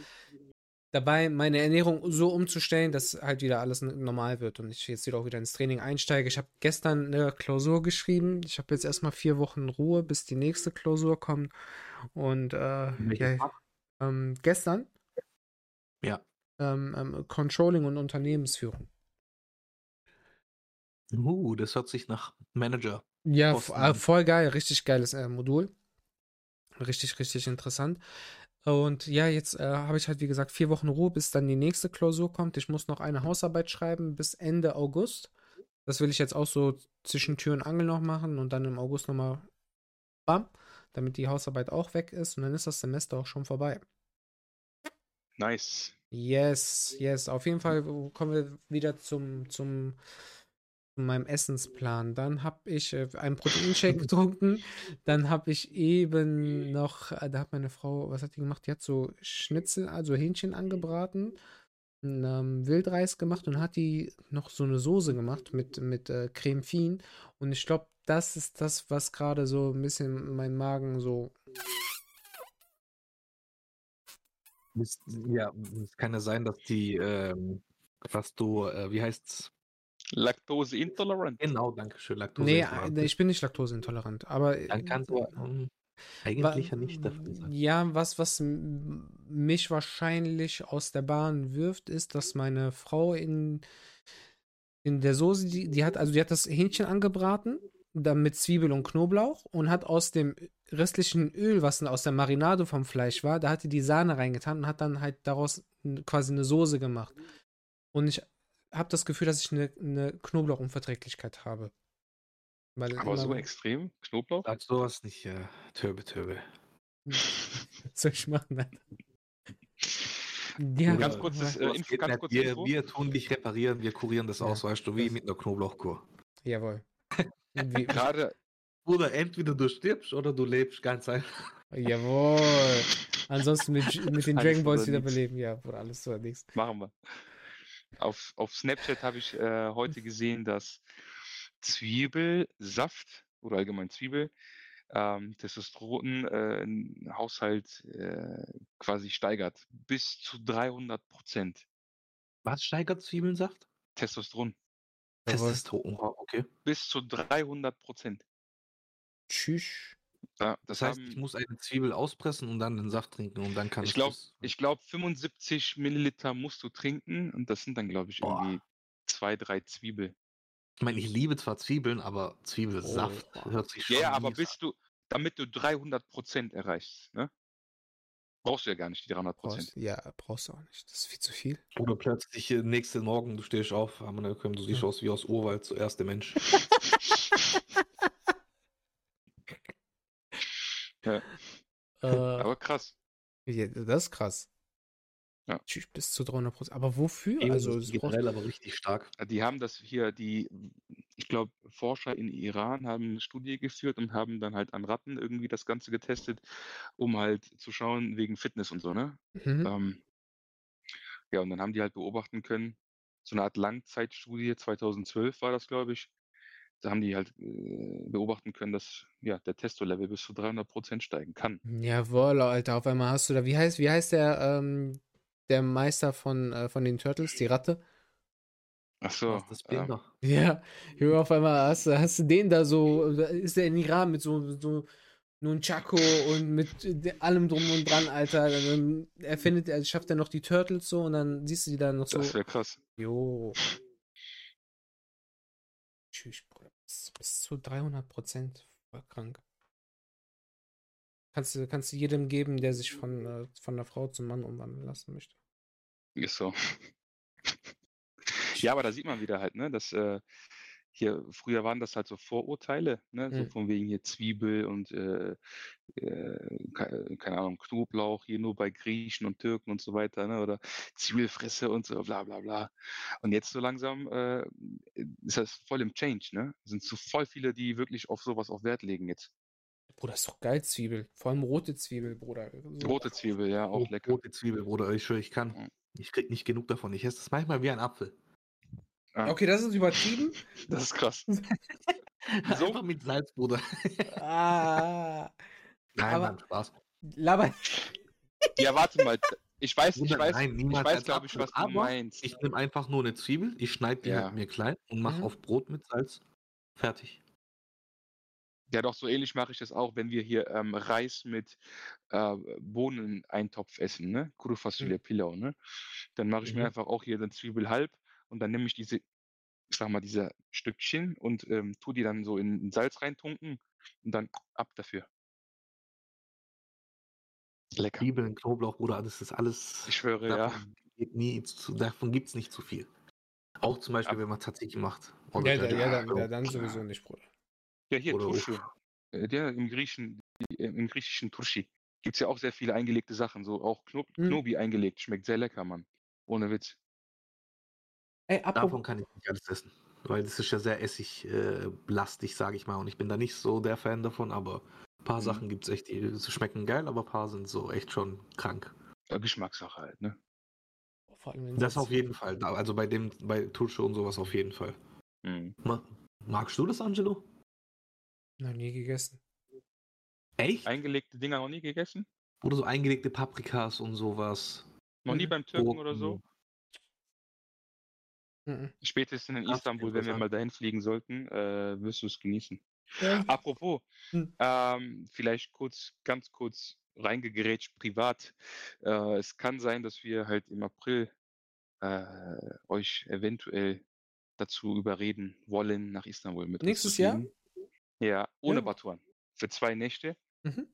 dabei, meine Ernährung so umzustellen, dass halt wieder alles normal wird und ich jetzt wieder auch wieder ins Training einsteige. Ich habe gestern eine Klausur geschrieben. Ich habe jetzt erstmal vier Wochen Ruhe, bis die nächste Klausur kommt. Und äh, ja, ähm, gestern Ja. ähm, ähm, Controlling und Unternehmensführung. Uh, das hört sich nach Manager. Ja, äh, voll geil, richtig geiles äh, Modul. Richtig, richtig interessant. Und ja, jetzt äh, habe ich halt, wie gesagt, vier Wochen Ruhe, bis dann die nächste Klausur kommt. Ich muss noch eine Hausarbeit schreiben bis Ende August. Das will ich jetzt auch so zwischen Tür und Angel noch machen und dann im August nochmal bam, damit die Hausarbeit auch weg ist und dann ist das Semester auch schon vorbei. Nice. Yes, yes. Auf jeden Fall kommen wir wieder zum, zum, zu meinem Essensplan. Dann habe ich äh, einen Proteinshake getrunken. Dann habe ich eben noch, äh, da hat meine Frau, was hat die gemacht? Die hat so Schnitzel, also Hähnchen angebraten, einen, ähm, Wildreis gemacht und hat die noch so eine Soße gemacht mit, mit äh, Creme Fin. Und ich glaube, das ist das, was gerade so ein bisschen meinen Magen so. Ja, es kann ja sein, dass die, ähm, was du, äh, wie heißt's? Laktose intolerant. Genau, danke schön, Laktose. Nee, äh, ich bin nicht laktoseintolerant, aber. Dann kannst du eigentlich ja nicht dafür sein. Ja, was, was mich wahrscheinlich aus der Bahn wirft, ist, dass meine Frau in, in der Soße, die, die hat, also die hat das Hähnchen angebraten, dann mit Zwiebel und Knoblauch und hat aus dem restlichen Öl, was aus der Marinade vom Fleisch war, da hat die die Sahne reingetan und hat dann halt daraus quasi eine Soße gemacht. Und ich habe das Gefühl, dass ich eine, eine Knoblauchunverträglichkeit habe. Weil Aber so extrem? Knoblauch? Sag sowas nicht, äh, Töbe, Töbe. Was soll ich machen, Alter? Ja, Ganz kurzes, äh, Sowas Info, ganz kurz wir, Info. wir tun dich reparieren, wir kurieren das Ja, aus, weißt du, wie mit einer Knoblauchkur. Jawohl. Gerade, Bruder, entweder du stirbst oder du lebst ganz einfach. jawohl. Ansonsten mit, mit den Dragon Balls oder wieder nix. beleben. Ja, oder alles oder nichts. machen wir. Auf, auf Snapchat habe ich äh, heute gesehen, dass Zwiebelsaft oder allgemein Zwiebel ähm, Testosteron äh, im Haushalt äh, quasi steigert. Bis zu 300 Prozent Was steigert Zwiebelsaft? Testosteron. Testosteron. Okay. Bis zu 300 Prozent. Tschüss. Ja, Das das heißt, haben, ich muss eine Zwiebel auspressen und dann den Saft trinken und dann kann Ich ich glaub- das- ich glaube, 75 Milliliter musst du trinken und das sind dann, glaube ich, Boah. irgendwie zwei, drei Zwiebel. Ich meine, ich liebe zwar Zwiebeln, aber Zwiebelsaft Oh. hört sich schon Ja, ja, aber bist du, damit du 300 Prozent erreichst, ne? Brauchst du ja gar nicht die 300 Prozent. Ja, brauchst du auch nicht. Das ist viel zu viel. Oder plötzlich äh, nächsten Morgen, du stehst auf, aber dann komm, du siehst Ja. aus wie aus Urwald, zuerst der Mensch. Äh, Aber krass. ja, das ist krass. Ja. Tschüss, bis zu 300 Prozent. Aber wofür? Eben, Also, generell aber richtig stark. Die haben das hier, die, ich glaube, Forscher in Iran haben eine Studie geführt und haben dann halt an Ratten irgendwie das Ganze getestet, um halt zu schauen, wegen Fitness und so, ne? mhm. Ähm, ja, und dann haben die halt beobachten können, so eine Art Langzeitstudie, 2012 war das, glaube ich. Da haben die halt äh, beobachten können, dass ja, der Testo-Level bis zu 300 Prozent steigen kann. Jawohl, Alter, auf einmal hast du da, wie heißt, wie heißt der, ähm, der Meister von, äh, von den Turtles, die Ratte? Ach so, das ähm, Binder. Ja, Junge, auf einmal hast, du- hast du den da so, da ist der in Iran mit so, so Nunchaku und mit allem drum und dran, Alter. Dann erfindet er, schafft er noch die Turtles so und dann siehst du die da noch so. das wäre krass. Jo. Tschüss, Bruder. Bis, bis zu 300 Prozent. Voll krank. Kannst du, kannst du jedem geben, der sich von, äh, von der Frau zum Mann umwandeln lassen möchte. Ist so. Ja, aber da sieht man wieder halt, ne, dass äh, hier früher waren das halt so Vorurteile, ne, so Mhm. von wegen hier Zwiebel und äh, äh, ke- keine Ahnung, Knoblauch hier nur bei Griechen und Türken und so weiter, ne, oder Zwiebelfresse und so, bla bla bla. Und jetzt so langsam äh, ist das voll im Change, ne? Sind so voll viele, die wirklich auf sowas auch Wert legen jetzt. Bruder, ist doch geil, Zwiebel. Vor allem rote Zwiebel, Bruder. So. Rote Zwiebel, ja, auch Rot- lecker. Rote Zwiebel, Bruder, ich schwöre, ich kann. Ich krieg nicht genug davon. Ich esse das manchmal wie ein Apfel. Ja, Okay, das ist übertrieben. Das ist krass. So? Einfach mit Salz, Bruder. ah. Nein, Aber- Mann, Spaß. Laber. Ja, warte mal. Ich weiß, ich Bruder, weiß, nein, ich weiß, glaube ich, was du meinst. Ich nehme einfach nur eine Zwiebel, ich schneide die Ja. halt mir klein und mache Mhm. auf Brot mit Salz. Fertig. Ja, doch, so ähnlich mache ich das auch, wenn wir hier ähm, Reis mit äh, Bohneneintopf essen, ne? Kuru Fasulye Pilau, ne? Dann mache ich mir Mhm. einfach auch hier eine Zwiebel halb und dann nehme ich diese, ich sag mal, diese Stückchen und ähm, tu die dann so in, Salz reintunken und dann ab dafür. Lecker. Zwiebeln, Knoblauch, Bruder, das ist alles. Ich schwöre, ja. davon, geht nie zu, davon gibt es nicht zu viel. Auch zum Beispiel, Ab- wenn man Tzatziki macht. Ja, Oder ja, ja, dann, Jajangmyeon. ja, dann sowieso nicht, Bruder. Ja, hier, Oder Turşu. Äh, Der im, Griechen, die- im griechischen Turshi gibt es ja auch sehr viele eingelegte Sachen, so auch Kno Mhm. Knobi eingelegt. Schmeckt sehr lecker, Mann. Ohne Witz. Ey, Davon kann ich nicht alles essen. Weil das ist ja sehr essiglastig, sage ich mal. Und ich bin da nicht so der Fan davon, aber ein paar Mhm. Sachen gibt es echt, die schmecken geil, aber ein paar sind so echt schon krank. Ja, Geschmackssache halt, ne? vor allem, wenn Das auf jeden Fall. Also bei dem, bei Tusche und sowas auf jeden Fall. Mhm. Ma magst du das, Angelo? Noch nie gegessen. Echt? Eingelegte Dinger noch nie gegessen? Oder so eingelegte Paprikas und sowas. Noch nie beim Türken oder so? Mhm. Spätestens in Krass, Istanbul, wenn wir mal dahin fliegen sollten, äh, wirst du es genießen. Ja. Apropos, Hm. ähm, vielleicht kurz, ganz kurz reingegrätscht privat. Äh, es kann sein, dass wir halt im April äh, euch eventuell dazu überreden wollen, nach Istanbul mit Nächstes uns zu Jahr? Ja, ohne Ja. Batuan. Für zwei Nächte. Mhm.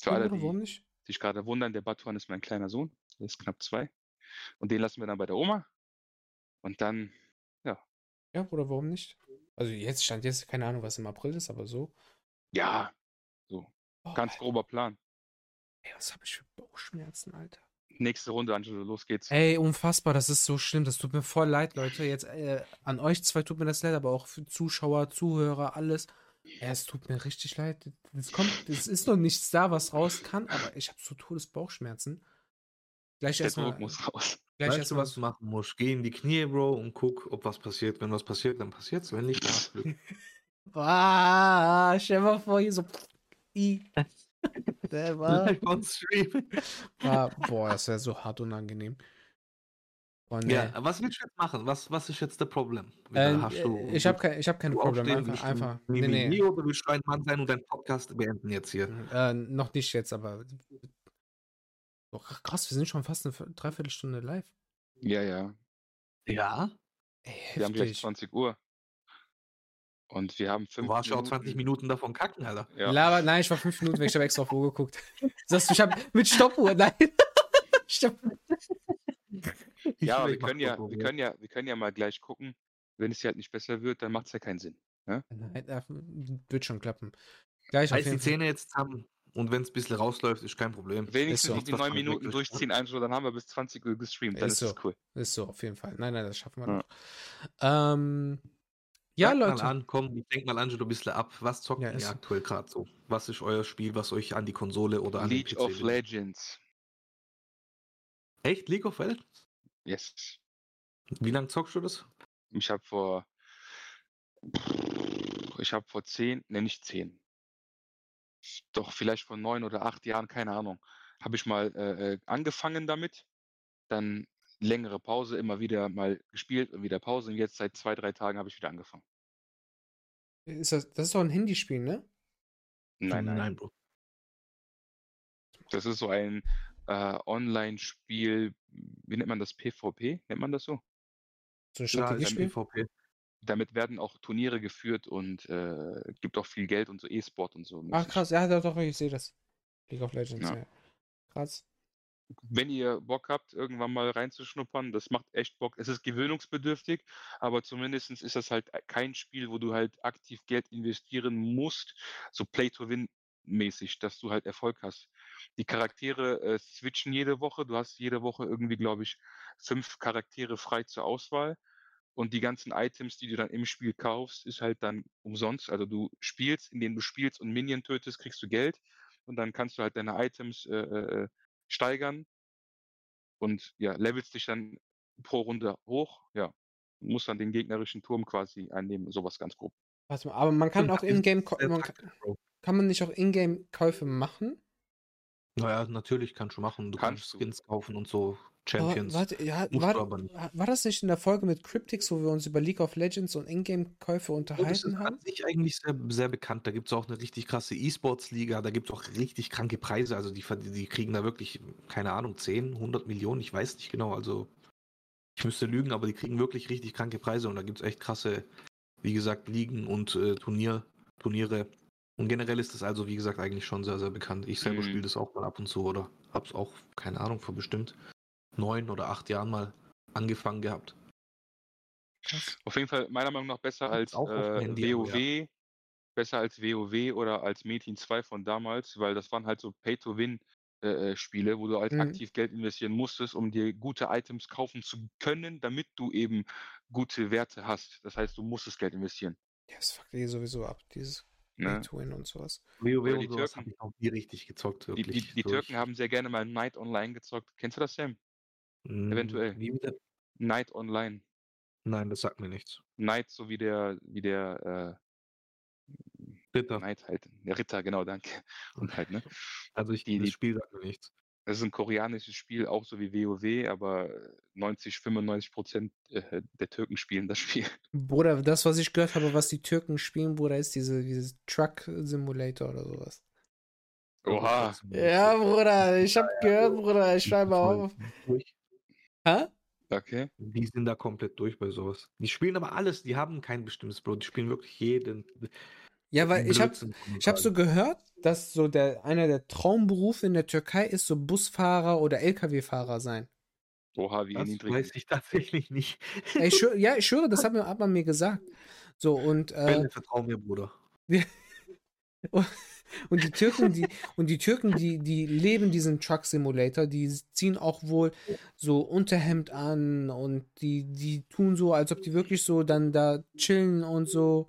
Für Ja, alle, die warum nicht? sich gerade wundern, der Batuan ist mein kleiner Sohn. Der ist knapp zwei. Und den lassen wir dann bei der Oma. Und dann Ja, Bruder, warum nicht? Also jetzt stand jetzt, keine Ahnung, was im April ist, aber so. Ja, Oh, ganz grober Plan. Ey, was habe ich für Bauchschmerzen, Alter? Nächste Runde, Angelo, los geht's. Ey, unfassbar, das ist so schlimm. Das tut mir voll leid, Leute. Jetzt äh, an euch zwei tut mir das leid, aber auch für Zuschauer, Zuhörer, alles. Ja, es tut mir richtig leid. Es kommt, es ist noch nichts da, was raus kann, aber ich habe so Todes Bauchschmerzen. Gleich Der erstmal. Druck muss raus. Gleich weißt du, erstmal. was du machen musst? Geh in die Knie, Bro, und guck, ob was passiert. Wenn was passiert, dann passiert's. Wenn nicht, dann hast du Glück. Ah, stell mal vor, hier so. I. Der war. Live on Stream. Ah, boah, das wäre so hart unangenehm. Oh, nee. Ja, was willst du jetzt machen? Was, was ist jetzt das Problem? Äh, Wieder hast du- ich habe kein, ich hab kein du Problem. aufstehen, Einfach, einfach. Nee, nee. mi, oder willst du ein Mann sein und deinen Podcast beenden jetzt hier? Äh, noch nicht jetzt, aber. Boah, krass, wir sind schon fast eine Viertel- Dreiviertelstunde live. Ja, ja. Ja. Ey, Wir haben gleich heftig. 20 Uhr. Und wir haben Du fünf warst ja auch 20 Minuten davon kacken, Alter. Ja. Laber, nein, ich war fünf Minuten weg, ich habe extra auf Uhr geguckt. Sagst du, ich habe mit Stoppuhr, nein. Stopp. Ja, aber wir können ja, wir können ja, wir können ja mal gleich gucken. Wenn es hier halt nicht besser wird, dann macht es ja keinen Sinn. Nein, äh, wird schon klappen. Gleich auf die. Zähne jetzt zusammen und wenn es ein bisschen rausläuft, ist kein Problem. Wenigstens so. noch die neun Minuten durchziehen, Angelo, dann haben wir bis 20 Uhr gestreamt. Dann Ist ist, es so. cool. Ist so, auf jeden Fall. Nein, nein, das schaffen wir Ja. noch. Ähm, ja, Leute. Mal an, komm, ich denk mal Angelo ein bisschen ab. Was zockt Ja, ihr aktuell gerade so? Was ist euer Spiel, was euch an die Konsole oder an den League PC of will? Legends. Echt? League of Legends? Yes. Wie lange zockst du das? Ich habe vor, ich habe vor zehn, ne, nicht zehn, doch vielleicht vor neun oder acht Jahren, keine Ahnung, habe ich mal äh, äh, angefangen damit, dann längere Pause, immer wieder mal gespielt und wieder Pause und jetzt seit zwei, drei Tagen habe ich wieder angefangen. Ist das, das ist doch ein Handyspiel, ne? Nein, nein, Nein, Bro. das ist so ein äh, Online-Spiel, wie nennt man das, PvP, nennt man das so? So ein Ja, Strategiespiel? EVP. Damit werden auch Turniere geführt und äh, gibt auch viel Geld und so E-Sport und so. Ach mäßig. krass, ja, doch, ich sehe das. League of Legends, Ja. ja. Krass. wenn ihr Bock habt, irgendwann mal reinzuschnuppern, das macht echt Bock. Es ist gewöhnungsbedürftig, aber zumindest ist das halt kein Spiel, wo du halt aktiv Geld investieren musst, so Play-to-Win-mäßig, dass du halt Erfolg hast. Die Charaktere äh, switchen jede Woche. Du hast jede Woche irgendwie, glaube ich, fünf Charaktere frei zur Auswahl. Und die ganzen Items, die du dann im Spiel kaufst, ist halt dann umsonst. Also du spielst, indem du spielst und Minion tötest, kriegst du Geld. Und dann kannst du halt deine Items äh, äh, steigern und ja, levelst dich dann pro Runde hoch, ja, musst dann den gegnerischen Turm quasi einnehmen, sowas ganz grob. Mal, aber man kann auch in-game, kann, kann man nicht auch in-game-Käufe machen? Naja, natürlich kannst du machen. Du kannst, Kannst du. Skins kaufen und so. Aber Champions. warte, ja, war, aber war das nicht in der Folge mit Cryptix, wo wir uns über League of Legends und Ingame-Käufe Oh, das ist unterhalten an haben? sich eigentlich sehr, sehr bekannt. Da gibt es auch eine richtig krasse E-Sports-Liga, da gibt es auch richtig kranke Preise. Also die, die kriegen da wirklich, keine Ahnung, 10, 100 Millionen, ich weiß nicht genau. Also ich müsste lügen, aber die kriegen wirklich richtig kranke Preise und da gibt es echt krasse, wie gesagt, Ligen und äh, Turnier, Turniere. Und generell ist das also, wie gesagt, eigentlich schon sehr, sehr bekannt. Ich selber Mhm. spiele das auch mal ab und zu oder hab's auch, keine Ahnung, vor bestimmt neun oder acht Jahren mal angefangen gehabt. Auf jeden Fall meiner Meinung nach besser als auch äh, Handy, WoW, besser als WoW oder als Metin 2 von damals, weil das waren halt so Pay-to-Win. äh, äh, Spiele, wo du halt Mhm. aktiv Geld investieren musstest, um dir gute Items kaufen zu können, damit du eben gute Werte hast. Das heißt, du musstest Geld investieren. Ja, das fuckt eh sowieso ab, dieses Ne? Pay-to-Win und sowas. WoW Oder die Türken. habe ich auch nie richtig gezockt, Die, wirklich. die, die durch. Türken haben sehr gerne mal Night Online gezockt. Kennst du das, Sam? Mm, eventuell. Wie wieder? Night Online. Nein, das sagt mir nichts. Knight, so wie der, wie der äh, Knight halt. Der Ritter, genau, danke. Und halt, ne? Also ich, Die- das die- Spiel sagt mir nichts. Das ist ein koreanisches Spiel, auch so wie WoW, aber 90, 95 Prozent äh, der Türken spielen das Spiel. Bruder, das, was ich gehört habe, was die Türken spielen, Bruder, ist diese, dieses Truck Simulator oder sowas. Oha. Ja, Bruder, ich hab gehört, Bruder, ich schreibe auf. Hä? Okay. Die sind da komplett durch bei sowas. Die spielen aber alles, die haben kein bestimmtes Bro, die spielen wirklich jeden. Ja, weil ich hab, Blödsinn, kann man ich hab so gehört, dass so der, einer der Traumberufe in der Türkei ist, so Busfahrer oder LKW-Fahrer sein. Oha, wie Das niedrig. weiß ich tatsächlich nicht. Ey, ich schwör, ja, ich schwöre, das hat, mir, hat man mir gesagt. So, und. Äh, Bälle, vertrau mir, Bruder. und die Türken, die, und die Türken, die, die leben diesen Truck Simulator, die ziehen auch wohl so Unterhemd an und die, die tun so, als ob die wirklich so dann da chillen und so.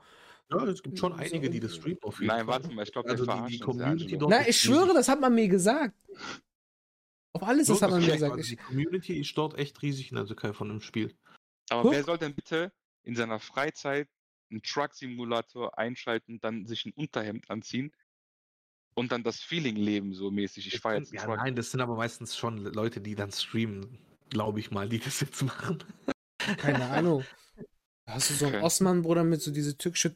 Ja, es gibt schon einige, die das streamen auf jeden Nein, Fall. warte mal, ich glaube, also die, die Community dort. Nein, ich schwöre, das hat man mir gesagt. Auf alles, das hat man mir gesagt. Also die Community ist dort echt riesig in der Türkei von dem Spiel. Aber Guck. wer soll denn bitte in seiner Freizeit einen Truck-Simulator einschalten, dann sich ein Unterhemd anziehen und dann das Feeling leben, so mäßig. Ich fahre jetzt. Ja, Truck. nein, das sind aber meistens schon Leute, die dann streamen, glaube ich mal, die das jetzt machen. Keine Ahnung. Hast du so einen okay. Osman-Bruder mit so diese türkische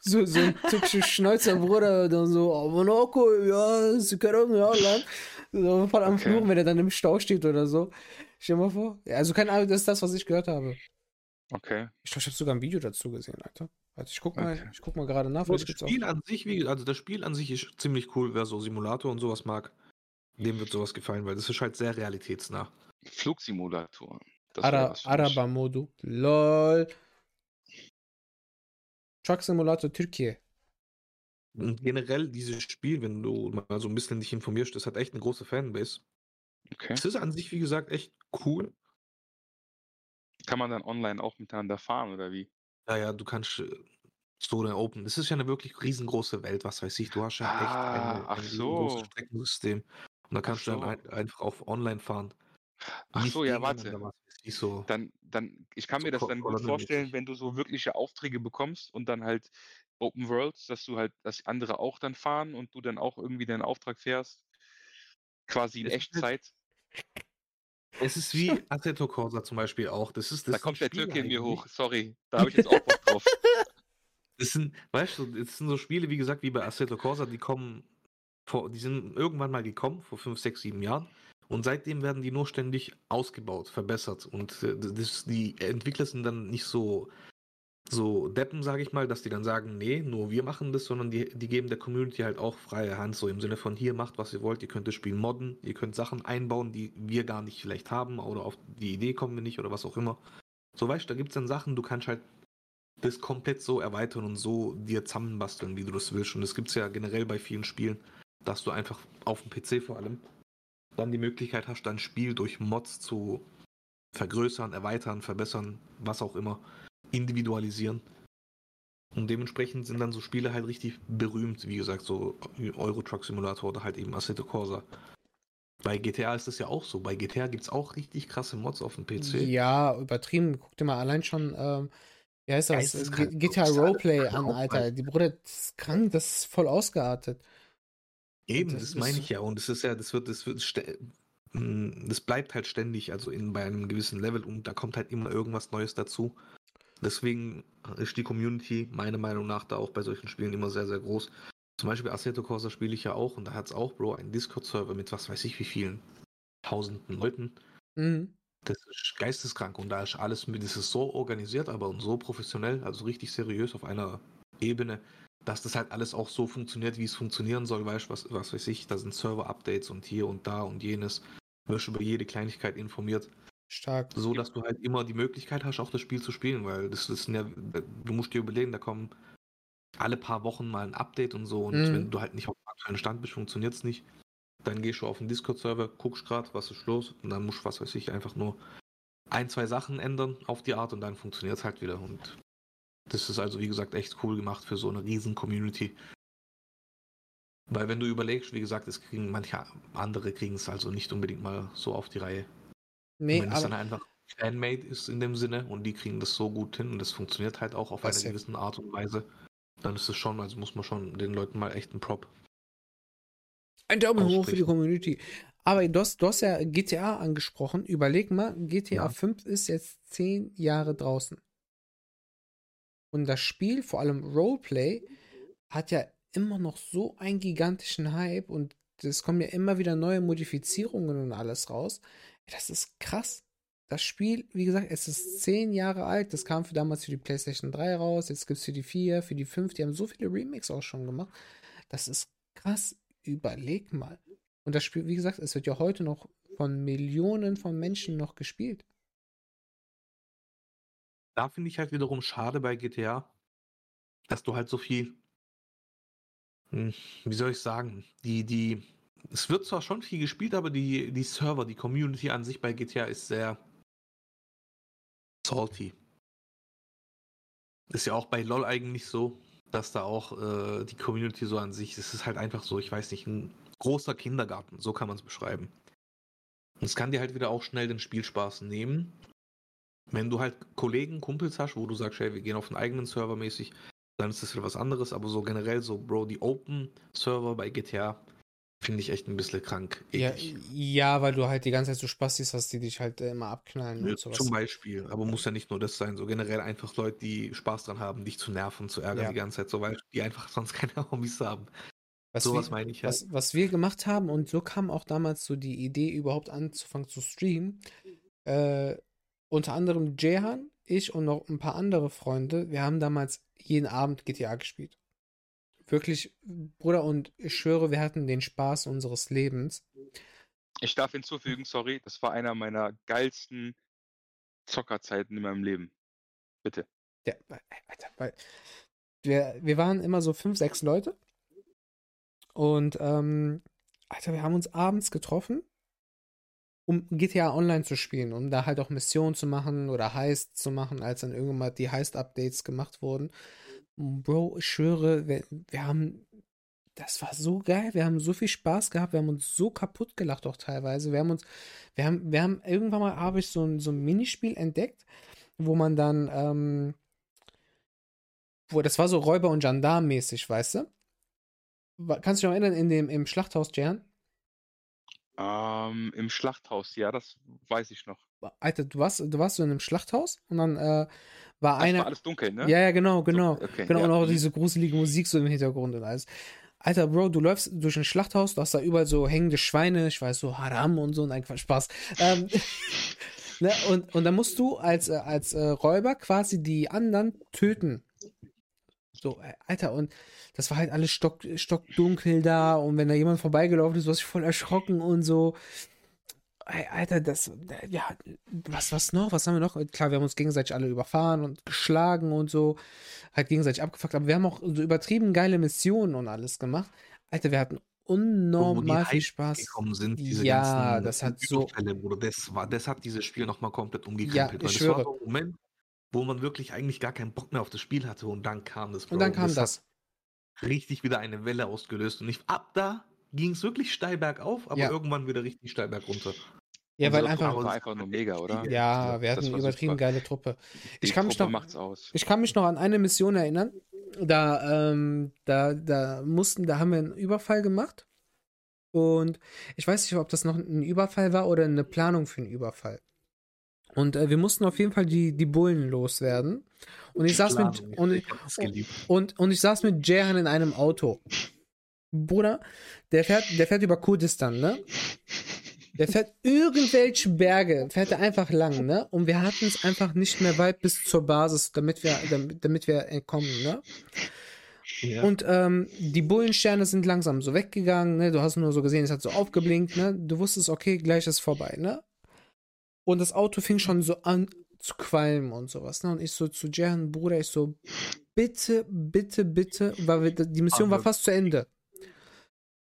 so, so ein türkischer Schnäuzer, Bruder, dann so, oh, Monaco, ja, sie können, ja, lang. So voll am okay. Fluchen, wenn er dann im Stau steht oder so. Stell dir mal vor. Ja, also keine Ahnung, das ist das, was ich gehört habe. Okay. Ich glaube, ich habe sogar ein Video dazu gesehen, Alter. Also ich guck mal, okay. ich guck mal gerade nach. Das Spiel an sich, wie, also das Spiel an sich ist ziemlich cool, wer so Simulator und sowas mag. Dem wird sowas gefallen, weil das ist halt sehr realitätsnah. Flugsimulator. Ara Araba-Modu. LOL. Truck Simulator Türkei. Und generell dieses Spiel, wenn du mal so ein bisschen dich informierst, das hat echt eine große Fanbase. Okay. Es ist an sich, wie gesagt, echt cool. Kann man dann online auch miteinander fahren oder wie? Ja, ja, du kannst äh, so eine Open. Das ist ja eine wirklich riesengroße Welt, was weiß ich. Du hast ja echt ah, eine, ach ein so. großes Streckensystem. Und da kannst so. du dann ein, einfach auf online fahren. Ach Nicht so, ja, warte. So dann, dann, ich kann so mir das dann gut vorstellen, wenn du so wirkliche Aufträge bekommst und dann halt Open Worlds, dass du halt, dass andere auch dann fahren und du dann auch irgendwie deinen Auftrag fährst, quasi in es Echtzeit. Es ist wie Assetto Corsa zum Beispiel auch. Das ist, das da kommt der Türke in mir hoch, sorry. Da habe ich jetzt auch Bock drauf. Das sind, weißt du, das sind so Spiele, wie gesagt, wie bei Assetto Corsa, die kommen vor, die sind irgendwann mal gekommen, vor 5, 6, 7 Jahren. Und seitdem werden die nur ständig ausgebaut, verbessert. Und äh, das, die Entwickler sind dann nicht so so Deppen, sage ich mal, dass die dann sagen, nee, nur wir machen das, sondern die, die geben der Community halt auch freie Hand, so im Sinne von hier macht, was ihr wollt, ihr könnt das Spiel modden, ihr könnt Sachen einbauen, die wir gar nicht vielleicht haben oder auf die Idee kommen wir nicht oder was auch immer. So weißt du, da gibt es dann Sachen, du kannst halt das komplett so erweitern und so dir zusammenbasteln, wie du das willst. Und das gibt es ja generell bei vielen Spielen, dass du einfach auf dem PC vor allem dann die Möglichkeit hast, dein Spiel durch Mods zu vergrößern, erweitern, verbessern, was auch immer individualisieren. Und dementsprechend sind dann so Spiele halt richtig berühmt, wie gesagt, so Euro Truck Simulator oder halt eben Assetto Corsa. Bei GTA ist das ja auch so. Bei GTA gibt es auch richtig krasse Mods auf dem PC. Ja, übertrieben. Guck dir mal allein schon, ähm, wie heißt das? GTA Roleplay an, Alter. Die Bruder, das ist krank, das ist voll ausgeartet. Eben, das, das meine ich ja. Und es ist ja, das wird, das wird, hm, das bleibt halt ständig, also in, bei einem gewissen Level und da kommt halt immer irgendwas Neues dazu. Deswegen ist die Community meiner Meinung nach da auch bei solchen Spielen immer sehr, sehr groß. Zum Beispiel Assetto Corsa spiele ich ja auch und da hat es auch, Bro, einen Discord-Server mit was weiß ich wie vielen tausenden Leuten. Mhm. Das ist geisteskrank und da ist alles, das ist so organisiert, aber so professionell, also richtig seriös auf einer Ebene, dass das halt alles auch so funktioniert, wie es funktionieren soll, weißt was, was weiß ich, da sind Server-Updates und hier und da und jenes. Wirst über jede Kleinigkeit informiert. Stark. So, dass du halt immer die Möglichkeit hast, auch das Spiel zu spielen, weil das ist ja, du musst dir überlegen, da kommen alle paar Wochen mal ein Update und so und mhm. wenn du halt nicht auf dem aktuellen Stand bist, funktioniert es nicht. Dann gehst du auf den Discord-Server, guckst gerade, was ist los und dann musst du, was weiß ich, einfach nur ein, zwei Sachen ändern auf die Art und dann funktioniert es halt wieder und das ist also, wie gesagt, echt cool gemacht für so eine riesen Community. Weil wenn du überlegst, wie gesagt, es kriegen manche andere kriegen es also nicht unbedingt mal so auf die Reihe. Nee, wenn es dann einfach Fanmade ist in dem Sinne und die kriegen das so gut hin und das funktioniert halt auch auf eine ja. gewisse Art und Weise, dann ist es schon, also muss man schon den Leuten mal echt einen Prop. Ein Daumen hoch für die Community. Aber du hast, du hast ja GTA angesprochen. Überleg mal, GTA ja. 5 ist jetzt zehn Jahre draußen. Und das Spiel, vor allem Roleplay, hat ja immer noch so einen gigantischen Hype und es kommen ja immer wieder neue Modifizierungen und alles raus. Das ist krass. Das Spiel, wie gesagt, es ist zehn Jahre alt. Das kam für damals für die PlayStation 3 raus. Jetzt gibt es für die 4, für die 5. Die haben so viele Remakes auch schon gemacht. Das ist krass. Überleg mal. Und das Spiel, wie gesagt, es wird ja heute noch von Millionen von Menschen noch gespielt. Da finde ich halt wiederum schade bei GTA, dass du halt so viel, hm, wie soll ich sagen, die, die, es wird zwar schon viel gespielt, aber die, die Server, die Community an sich bei GTA ist sehr salty. Ist ja auch bei LOL eigentlich so, dass da auch äh, die Community so an sich, es ist halt einfach so, ich weiß nicht, ein großer Kindergarten, so kann man es beschreiben. Und es kann dir halt wieder auch schnell den Spielspaß nehmen. Wenn du halt Kollegen, Kumpels hast, wo du sagst, hey, wir gehen auf einen eigenen Server mäßig, dann ist das wieder was anderes. Aber so generell, so, Bro, die Open-Server bei GTA finde ich echt ein bisschen krank. Ja, ja, weil du halt die ganze Zeit so Spastis hast, die dich halt äh, immer abknallen Ja, und sowas. zum Beispiel, aber muss ja nicht nur das sein. So generell einfach Leute, die Spaß dran haben, dich zu nerven, zu ärgern Ja. die ganze Zeit, so weil die einfach sonst keine Hobbys haben. Was Sowas wir, meine ich halt. was, was wir gemacht haben, und so kam auch damals so die Idee, überhaupt anzufangen zu streamen. Äh, unter anderem Jehan, ich und noch ein paar andere Freunde, wir haben damals jeden Abend GTA gespielt. Wirklich, Bruder, und ich schwöre, wir hatten den Spaß unseres Lebens. Ich darf hinzufügen, sorry, das war einer meiner geilsten Zockerzeiten in meinem Leben. Bitte. Der, Alter, weil wir, wir waren immer so fünf, sechs Leute. Und, ähm, Alter, wir haben uns abends getroffen, um GTA Online zu spielen, um da halt auch Missionen zu machen oder Heists zu machen, als dann irgendwann mal die Heist-Updates gemacht wurden. Bro, ich schwöre, wir, wir haben, das war so geil, wir haben so viel Spaß gehabt, wir haben uns so kaputt gelacht auch teilweise. Wir haben uns, wir haben, wir haben, irgendwann mal habe ich so ein, so ein Minispiel entdeckt, wo man dann, ähm, wo, das war so Räuber- und Gendarm-mäßig, weißt du? Kannst du dich noch erinnern, in dem, im Schlachthaus, Jan? Ähm, Im Schlachthaus, ja, das weiß ich noch. Alter, du warst, du warst so in einem Schlachthaus und dann äh, war Das einer. war alles dunkel, ne? Ja, ja, genau, genau. Okay, Genau, ja. und auch mhm. diese gruselige Musik so im Hintergrund und alles. Alter, Bro, du läufst durch ein Schlachthaus, du hast da überall so hängende Schweine, ich weiß, so Haram und so, nein, Quatsch, Spaß. Ähm, ne, und, und dann musst du als, äh, als äh, Räuber quasi die anderen töten. So, äh, Alter, und das war halt alles stock, stockdunkel da und wenn da jemand vorbeigelaufen ist, warst du voll erschrocken und so. Alter, das, ja, was, was noch? Was haben wir noch? Klar, wir haben uns gegenseitig alle überfahren und geschlagen und so, halt gegenseitig abgefuckt, aber wir haben auch so übertrieben geile Missionen und alles gemacht. Alter, wir hatten unnormal viel Spaß. gekommen sind, diese Ja, ganzen das hat so- Bruder, das, war, das hat dieses Spiel nochmal komplett Ja, umgekrempelt. ich weil das schwöre. war so Moment, wo man wirklich eigentlich gar keinen Bock mehr auf das Spiel hatte und dann kam das. Und dann Bro. kam hat das. richtig wieder eine Welle ausgelöst. Und ich, ab da ging es wirklich steil bergauf, aber Ja. irgendwann wieder richtig steil bergunter. Ja, Und weil einfach, aber war das einfach nur mega, oder? ja, wir das hatten eine übertrieben super. geile Truppe. Die Ich kann mich Truppe noch- macht's aus. Ich kann mich noch an eine Mission erinnern. Da, ähm, da, da mussten, da haben wir einen Überfall gemacht. Und ich weiß nicht, ob das noch ein Überfall war oder eine Planung für einen Überfall. Und äh, wir mussten auf jeden Fall die, die Bullen loswerden. Und ich saß mit, und, ich und, und ich saß mit Jehan in einem Auto. Bruder, der fährt, der fährt über Kurdistan, ne? Der fährt irgendwelche Berge, fährt er einfach lang, ne? Und wir hatten es einfach nicht mehr weit bis zur Basis, damit wir, damit, damit wir entkommen, ne? Ja. Und ähm, die Bullensterne sind langsam so weggegangen, ne? Du hast nur so gesehen, es hat so aufgeblinkt, ne? Du wusstest, okay, gleich ist vorbei, ne? Und das Auto fing schon so an zu qualmen und sowas, ne? Und ich so zu Jehan, Bruder, ich so, bitte, bitte, bitte, weil wir, die Mission war fast zu Ende.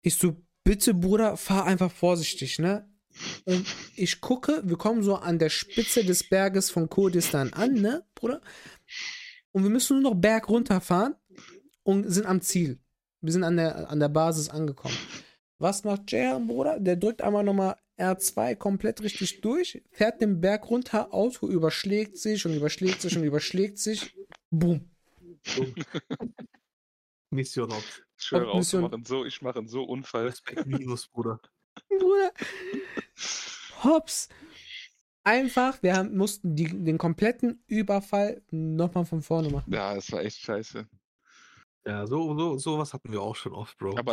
Ich so, bitte, Bruder, fahr einfach vorsichtig, ne? Und ich gucke, wir kommen so an der Spitze des Berges von Kurdistan an, ne, Bruder? Und wir müssen nur noch Berg runterfahren und sind am Ziel. Wir sind an der, an der Basis angekommen. Was macht Jehan, Bruder? Der drückt einmal nochmal R2 komplett richtig durch, fährt den Berg runter, Auto überschlägt sich und überschlägt sich und überschlägt sich. Boom. Mission. Ich schwöre, auch, Mission- ich mache so, ich mache so Unfall. Respekt Minus, Bruder. Bruder. Hops. Einfach, wir haben, mussten die, den kompletten Überfall nochmal von vorne machen. Ja, das war echt scheiße. Ja, so, so, sowas hatten wir auch schon oft, Bro. Aber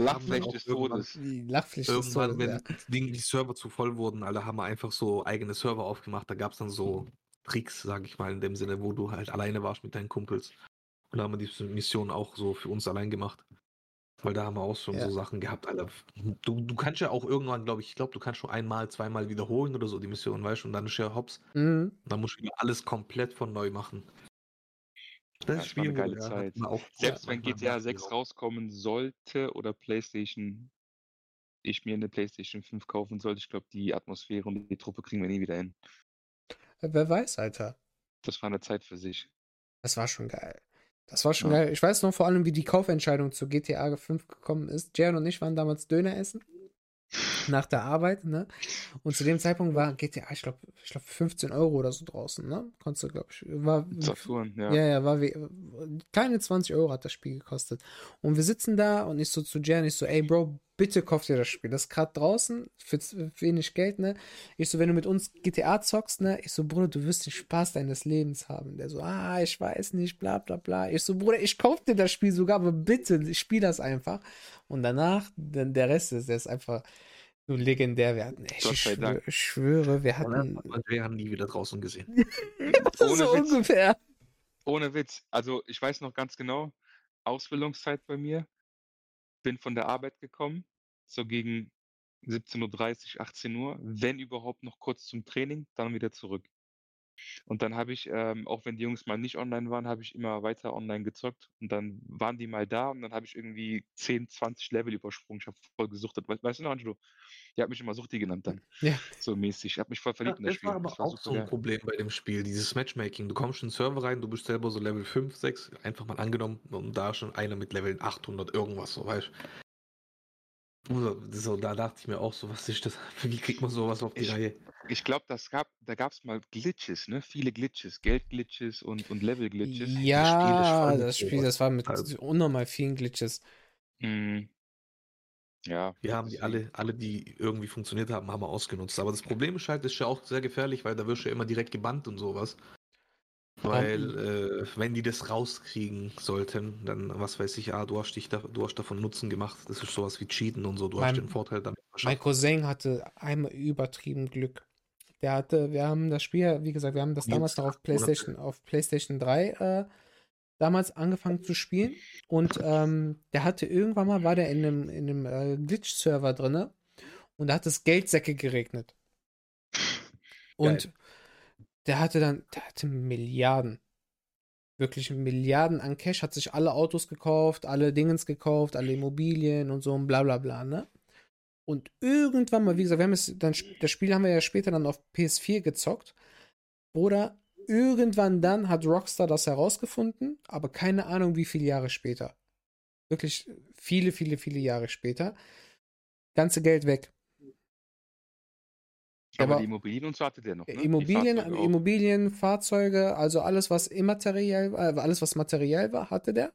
des irgendwann- Todes. Die Lachpflicht ist Irgendwann, so. wenn Ja. die, die Server zu voll wurden, alle haben wir einfach so eigene Server aufgemacht. Da gab es dann so Tricks, sag ich mal, in dem Sinne, wo du halt alleine warst mit deinen Kumpels. Und da haben wir die Mission auch so für uns allein gemacht. Weil da haben wir auch schon Ja. so Sachen gehabt, Alter. Du, du kannst ja auch irgendwann, glaube ich, ich glaube, du kannst schon einmal, zweimal wiederholen oder so die Mission, weißt du, und dann ist ja hops. Mhm. Dann musst du wieder alles komplett von neu machen. Das Ja, ist es war eine Spiel, geile ja, Zeit. Selbst wenn GTA nervt 6 die auch. rauskommen sollte oder PlayStation, ich mir eine PlayStation 5 kaufen sollte, ich glaube, die Atmosphäre und die Truppe kriegen wir nie wieder hin. Wer weiß, Alter. Das war eine Zeit für sich. Das war schon geil. Das war schon Ja. geil. Ich weiß noch vor allem, wie die Kaufentscheidung zu GTA 5 gekommen ist. Jaron und ich waren damals Döner essen. Nach der Arbeit, ne? Und zu dem Zeitpunkt war GTA, ich glaube, ich glaube 15 Euro oder so draußen, ne? Konntest du, glaube ich, war. Saturn, ja. Ja, ja, war wie, keine 20 Euro hat das Spiel gekostet. Und wir sitzen da und ich so zu Jan, ich so, ey Bro, bitte kauf dir das Spiel. Das ist gerade draußen für, wenig Geld, ne? Ich so, wenn du mit uns GTA zockst, ne? Ich so, Bruder, du wirst den Spaß deines Lebens haben. Der so, ah, ich weiß nicht, bla bla bla. Ich so, Bruder, ich kauf dir das Spiel sogar, aber bitte, spiel das einfach. Und danach, dann der Rest ist, der ist einfach so legendär. Wir hatten, echt, Gott ich, schwöre, ich schwöre, wir Und hatten wir haben nie wieder draußen gesehen. so Ohne Witz. ungefähr. Ohne Witz. Also ich weiß noch ganz genau, Ausbildungszeit bei mir. Bin von der Arbeit gekommen, so gegen 17.30 Uhr, 18 Uhr, wenn überhaupt noch kurz zum Training, dann wieder zurück. Und dann habe ich, ähm, auch wenn die Jungs mal nicht online waren, habe ich immer weiter online gezockt. Und dann waren die mal da und dann habe ich irgendwie 10, 20 Level übersprungen. Ich habe voll gesuchtet. We weißt du noch, Angelo? Die hat mich immer Suchti genannt dann. Ja. So mäßig. Ich habe mich voll verliebt in das das Spiel. war aber Das war auch so ein geil. Problem bei dem Spiel, dieses Matchmaking. Du kommst in den Server rein, du bist selber so Level 5, 6, einfach mal angenommen und da schon einer mit Level 800 irgendwas, so weißt du. So, da dachte ich mir auch so, was ist das? Wie kriegt man sowas auf die Ich- Reihe? Ich glaube, das gab, da gab es mal Glitches, ne? Viele Glitches, Geldglitches und, und Level-Glitches. Ja, voll mit das Spiel, das war mit Also- unnormal vielen Glitches. Mhm. Ja. Wir haben die alle, alle, die irgendwie funktioniert haben, haben wir ausgenutzt. Aber das Problem ist halt, das ist ja auch sehr gefährlich, weil da wirst du ja immer direkt gebannt und sowas. Weil, äh, wenn die das rauskriegen sollten, dann, was weiß ich, ah, du hast dich da, du hast davon Nutzen gemacht. Das ist sowas wie Cheaten und so. Du Mein- hast den Vorteil damit Mein. Cousin hatte einmal übertrieben Glück. Der hatte, wir haben das Spiel, wie gesagt, wir haben das damals noch auf. PlayStation, auf PlayStation 3 äh, damals angefangen zu spielen. Und ähm, der hatte irgendwann mal, war der in einem, in einem äh, Glitch-Server drinne und da hat es Geldsäcke geregnet. Und der hatte dann, der hatte Milliarden. Wirklich Milliarden an Cash, hat sich alle Autos gekauft, alle Dingens gekauft, alle Immobilien und so und bla bla bla, ne? Und irgendwann mal, wie gesagt, wir haben es dann, das Spiel haben wir ja später dann auf PS4 gezockt. Oder irgendwann dann hat Rockstar das herausgefunden, aber keine Ahnung, wie viele Jahre später. Wirklich viele, viele, viele Jahre später. Ganze Geld weg. Aber Aber- die Immobilien und so hatte der noch. Ne? Immobilien. Immobilien, Fahrzeuge, also alles, was immateriell, äh, alles, was materiell war, hatte der.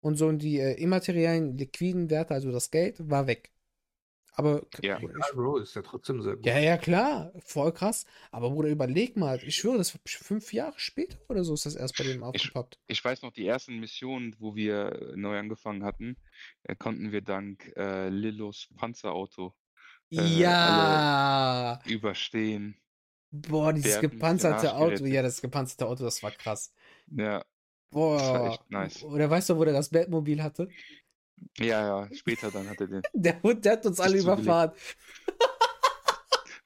Und so die äh, immateriellen liquiden Werte, also das Geld, war weg. Aber Ja. ich, Bro, ist ja trotzdem sehr gut. ja, ja, klar, voll krass. Aber Bruder, überleg mal, ich schwöre, das war fünf Jahre später oder so ist das erst bei dem aufgepoppt. Ich weiß noch, die ersten Missionen, wo wir äh, neu angefangen hatten, äh, konnten wir dank äh, Lillos Panzerauto äh, ja, überstehen. boah, dieses der gepanzerte Auto, ja, das gepanzerte Auto, das war krass. Ja, Boah, war echt nice. oder weißt du, wo der das Batmobil hatte? ja, ja, später dann hat er den. Der Hund, der hat uns alle überfahren.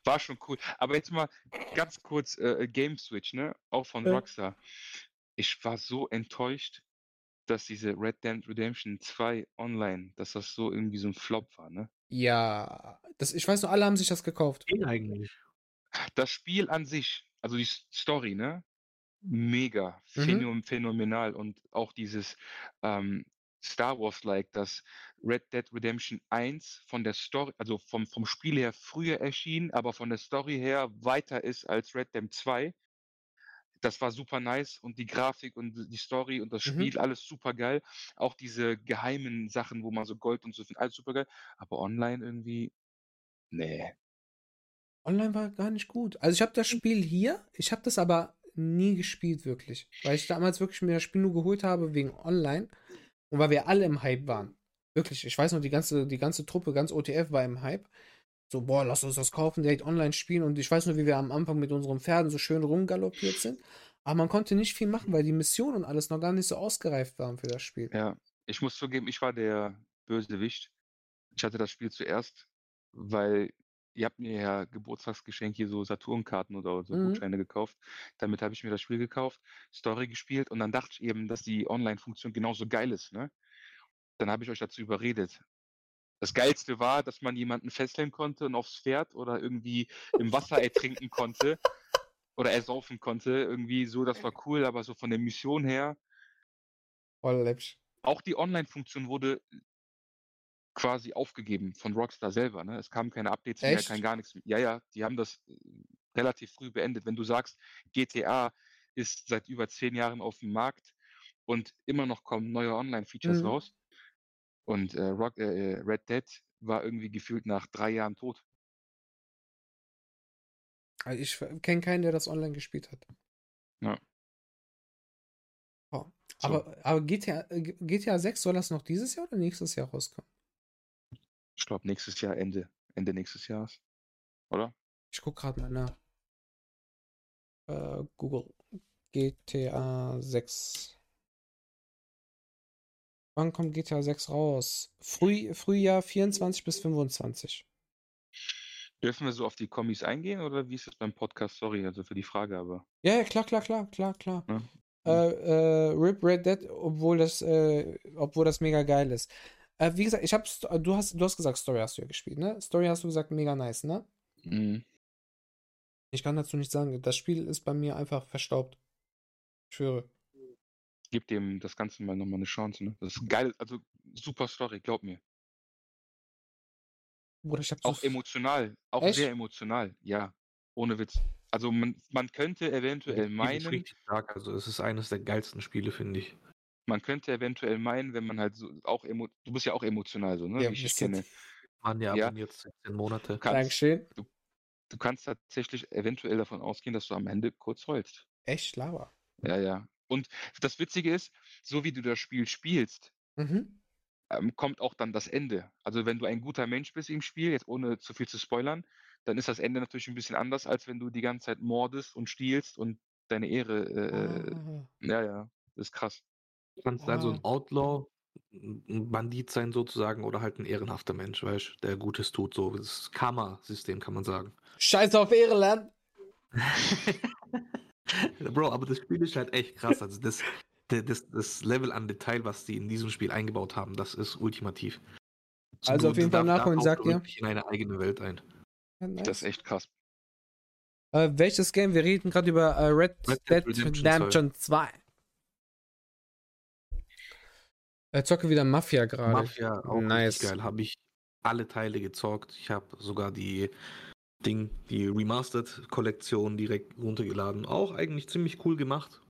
War schon cool. Aber jetzt mal ganz kurz äh, Game Switch, ne? Auch von Ja. Rockstar. Ich war so enttäuscht, dass diese Red Dead Redemption 2 online, dass das so irgendwie so ein Flop war, ne? Ja, das, ich weiß nur, alle haben sich das gekauft. Ging eigentlich. Das Spiel an sich, also die Story, ne? Mega, Mhm. phänomenal und auch dieses ähm, Star Wars-like, dass Red Dead Redemption 1 von der Story, also vom, vom Spiel her früher erschien, aber von der Story her weiter ist als Red Dead 2. Das war super nice und die Grafik und die Story und das Mhm. Spiel, alles super geil. Auch diese geheimen Sachen, wo man so Gold und so findet, alles super geil. Aber online irgendwie, nee. Online war gar nicht gut. Also ich habe das Spiel hier, ich habe das aber nie gespielt wirklich, weil ich damals wirklich mir das Spiel nur geholt habe wegen Online und weil wir alle im Hype waren. Wirklich, ich weiß noch, die ganze, die ganze Truppe, ganz OTF war im Hype. So, boah, lass uns das kaufen, direkt online spielen. Und ich weiß nur, wie wir am Anfang mit unseren Pferden so schön rumgaloppiert sind. Aber man konnte nicht viel machen, weil die Missionen und alles noch gar nicht so ausgereift waren für das Spiel. Ja, ich muss zugeben, ich war der Bösewicht. Ich hatte das Spiel zuerst, weil ihr habt mir ja Geburtstagsgeschenk hier so Saturnkarten oder so Mhm. Gutscheine gekauft. Damit habe ich mir das Spiel gekauft, Story gespielt und dann dachte ich eben, dass die Online-Funktion genauso geil ist, ne? Dann habe ich euch dazu überredet. Das Geilste war, dass man jemanden fesseln konnte und aufs Pferd oder irgendwie im Wasser ertrinken konnte oder ersaufen konnte. Irgendwie so, das war cool, aber so von der Mission her Voll läppisch. auch die Online-Funktion wurde quasi aufgegeben von Rockstar selber. Ne? Es kamen keine Updates mehr, kein gar nichts mehr. Ja, ja, die haben das äh, relativ früh beendet. Wenn du sagst, GTA ist seit über zehn Jahren auf dem Markt und immer noch kommen neue Online-Features Mhm. raus und äh, Rock, äh, äh, Red Dead war irgendwie gefühlt nach drei Jahren tot. Also ich kenne keinen, der das online gespielt hat. Ja. Oh. So. Aber, aber GTA, äh, GTA 6 soll das noch dieses Jahr oder nächstes Jahr rauskommen? Ich glaube, nächstes Jahr, Ende, Ende nächstes Jahres. Oder? Ich guck gerade mal nach. Äh, Google. GTA 6. Wann kommt GTA 6 raus? Früh, Frühjahr 24 bis 25. Dürfen wir so auf die Kommis eingehen oder wie ist es beim Podcast? Sorry, also für die Frage, aber. Ja, ja, klar, klar, klar, klar, klar. Ja. Äh, äh, Rip Red Dead, obwohl das, äh, obwohl das mega geil ist. Äh, wie gesagt, ich hab's, du hast, du hast gesagt, Story hast du ja gespielt, ne? Story hast du gesagt, mega nice, ne? Mhm. Ich kann dazu nicht sagen. Das Spiel ist bei mir einfach verstaubt. Ich schwöre. Gib dem das Ganze mal nochmal eine Chance, ne? Das ist geil, also super Story, glaub mir. Bruder, ich hab so Auch emotional, auch Echt? sehr emotional, ja. Ohne Witz. Also man, man könnte eventuell meinen, richtig stark. Also es ist eines der geilsten Spiele, finde ich. man könnte eventuell meinen, wenn man halt so auch emo, du bist ja auch emotional so, ne? Ja, wie ich kenne. Man ja Ja. abonniert 16 Monate. Kannst, Dankeschön. du kannst tatsächlich eventuell davon ausgehen, dass du am Ende kurz heulst. Echt Lava. Ja, ja. Und das Witzige ist, so wie du das Spiel spielst, Mhm. ähm, kommt auch dann das Ende. Also wenn du ein guter Mensch bist im Spiel, jetzt ohne zu viel zu spoilern, dann ist das Ende natürlich ein bisschen anders, als wenn du die ganze Zeit mordest und stiehlst und deine Ehre, äh, Ah. ja, ja, das ist krass. Du kannst also Ah. ein Outlaw, ein Bandit sein sozusagen oder halt ein ehrenhafter Mensch, weißt du, der Gutes tut. So das Karma-System kann man sagen. Scheiß auf Ehreland. Bro, aber das Spiel ist halt echt krass. Also das, das, das Level an Detail, was die in diesem Spiel eingebaut haben, das ist ultimativ. So, Also auf jeden Fall nachholen, sagt ihr. in eine eigene Welt ein. Ja, nice. Das ist echt krass. Äh, welches Game? Wir reden gerade über äh, Red, Red Dead Redemption Redemption 2. Äh, zocke wieder Mafia gerade. Mafia auch Nice. geil. Habe ich alle Teile gezockt. Ich habe sogar die Ding, die Remastered-Kollektion direkt runtergeladen. Auch eigentlich ziemlich cool gemacht.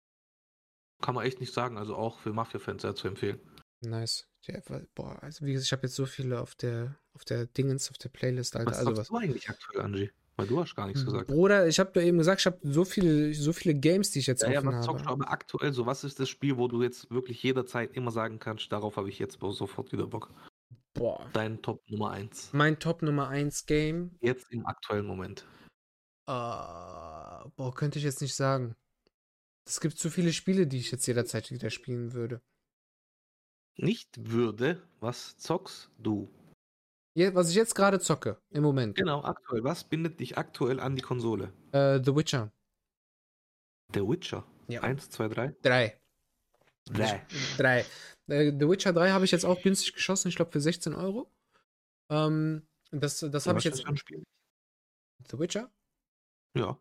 Kann man echt nicht sagen. Also auch für Mafia-Fans sehr zu empfehlen. Nice. Ja, boah, also wie gesagt, ich habe jetzt so viele auf der auf der Dingens, auf der Playlist, Alter. Was also was. du eigentlich aktuell, Angie? Weil du hast gar nichts gesagt. Bruder, ich habe doch eben gesagt, ich habe so viele, so viele Games, die ich jetzt Ja, ja, offen was zockst du habe. aber aktuell so? Was ist das Spiel, wo du jetzt wirklich jederzeit immer sagen kannst, darauf habe ich jetzt sofort wieder Bock? Boah. Dein Top Nummer 1. Mein Top Nummer 1 Game. Jetzt im aktuellen Moment. Äh, boah, könnte ich jetzt nicht sagen. Es gibt zu viele Spiele, die ich jetzt jederzeit wieder spielen würde. Nicht würde, was zockst du? Je, was ich jetzt gerade zocke, im Moment. Genau, aktuell. Was bindet dich aktuell an die Konsole? Äh, The Witcher. Der Witcher. Ja. Eins, zwei, drei. Drei. Drei. Drei. Äh, The Witcher 3 habe ich jetzt auch günstig geschossen, ich glaube für 16 Euro. Ähm, das das habe ich jetzt. das für ein Spiel? The Witcher? Ja.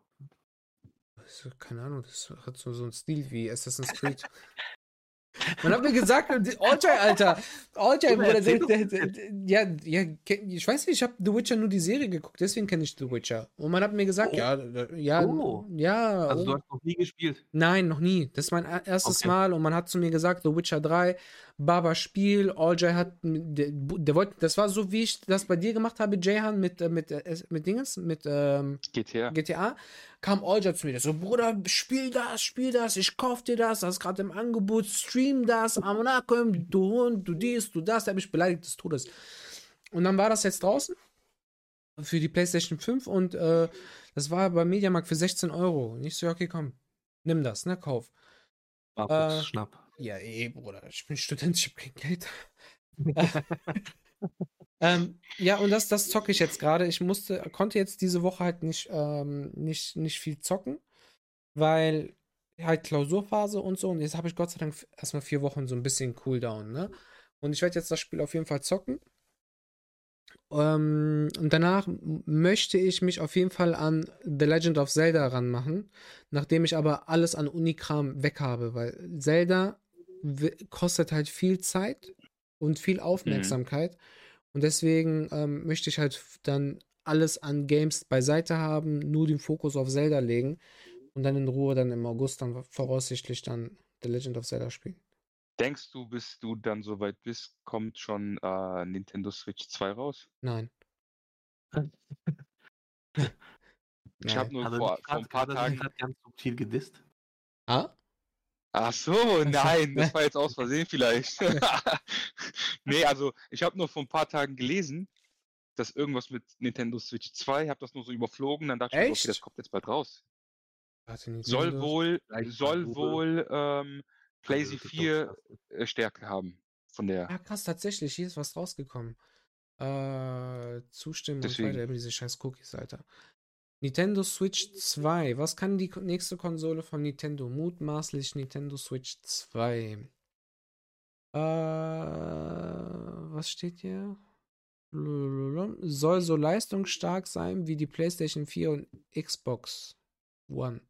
Ist- Keine Ahnung, das hat so, so einen Stil wie Assassin's Creed. Man hat mir gesagt, Alltime, Alter. Immer Bruder. Der, der, der, ja, ja, ich weiß nicht, ich habe The Witcher nur die Serie geguckt, deswegen kenne ich The Witcher. Und man hat mir gesagt, Oh. ja, ja, Oh. ja. Also oh. du hast noch nie gespielt. Nein, noch nie. Das ist mein er- erstes Okay. Mal und man hat zu mir gesagt, The Witcher 3, Baba Spiel, Jay hat, der, der wollte, das war so, wie ich das bei dir gemacht habe, Jayhan, mit, äh, mit, äh, mit Dingens, mit ähm, GTA. GTA, kam All Jay zu mir, der so, Bruder, spiel das, spiel das, ich kauf dir das, das ist gerade im Angebot, stream das, Amonakum, du Hund, du dies, du das, der hat mich beleidigt des Todes. Und dann war das jetzt draußen für die PlayStation 5 und äh, das war beim Mediamarkt für 16 Euro. Und ich so, okay, komm, nimm das, ne, kauf. Barfuchs, Äh, Schnapp. Ja, eh, Bruder, ich bin Student, ich hab kein Geld. ähm, ja, und das, das zocke ich jetzt gerade. Ich musste, konnte jetzt diese Woche halt nicht, ähm, nicht, nicht viel zocken, weil halt Klausurphase und so. Und jetzt habe ich Gott sei Dank erstmal vier Wochen so ein bisschen Cooldown, ne? Und ich werde jetzt das Spiel auf jeden Fall zocken. Ähm, und danach möchte ich mich auf jeden Fall an The Legend of Zelda ranmachen, nachdem ich aber alles an Unikram weg habe, weil Zelda kostet halt viel Zeit und viel mhm. Aufmerksamkeit. Mhm. Und deswegen ähm, möchte ich halt dann alles an Games beiseite haben, nur den Fokus auf Zelda legen und dann in Ruhe dann im August dann voraussichtlich dann The Legend of Zelda spielen. Denkst du, bis du dann soweit bist, kommt schon äh, Nintendo Switch 2 raus? Nein. ich habe nur also vor, vor ein paar Tagen ganz subtil gedisst. Ah? Ach so, nein, das war jetzt aus Versehen vielleicht. nee, also ich habe nur vor ein paar Tagen gelesen, dass irgendwas mit Nintendo Switch 2, habe das nur so überflogen, dann dachte Echt? ich, okay, das kommt jetzt bald raus. Soll wohl, soll wohl ähm, PlayStation 4 äh, Stärke haben von der. Ja, krass, tatsächlich, hier ist was rausgekommen. Äh, zustimmen Deswegen. und weiter, diese scheiß Cookies, Alter. Nintendo Switch 2. Was kann die nächste Konsole von Nintendo? Mutmaßlich Nintendo Switch 2. Äh, was steht hier? Soll so leistungsstark sein wie die PlayStation 4 und Xbox One.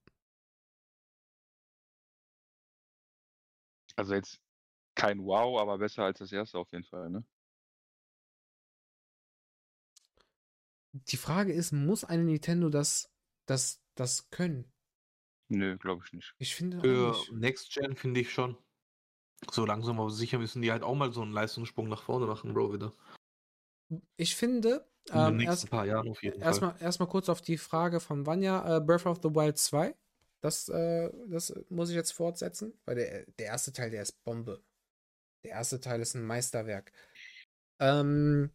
Also jetzt kein Wow, aber besser als das erste auf jeden Fall, ne? Die Frage ist, muss eine Nintendo das, das, das können? Nö, glaube ich nicht. Ich finde Für Next Gen finde ich schon. So langsam aber sicher müssen die halt auch mal so einen Leistungssprung nach vorne machen, Bro, wieder. Ich finde, in den ähm, nächsten erst, paar Jahren auf jeden erstmal, Fall. Erstmal kurz auf die Frage von Vanya, äh, Breath of the Wild 2. Das, äh, das muss ich jetzt fortsetzen, weil der, der erste Teil, der ist Bombe. Der erste Teil ist ein Meisterwerk. Ähm,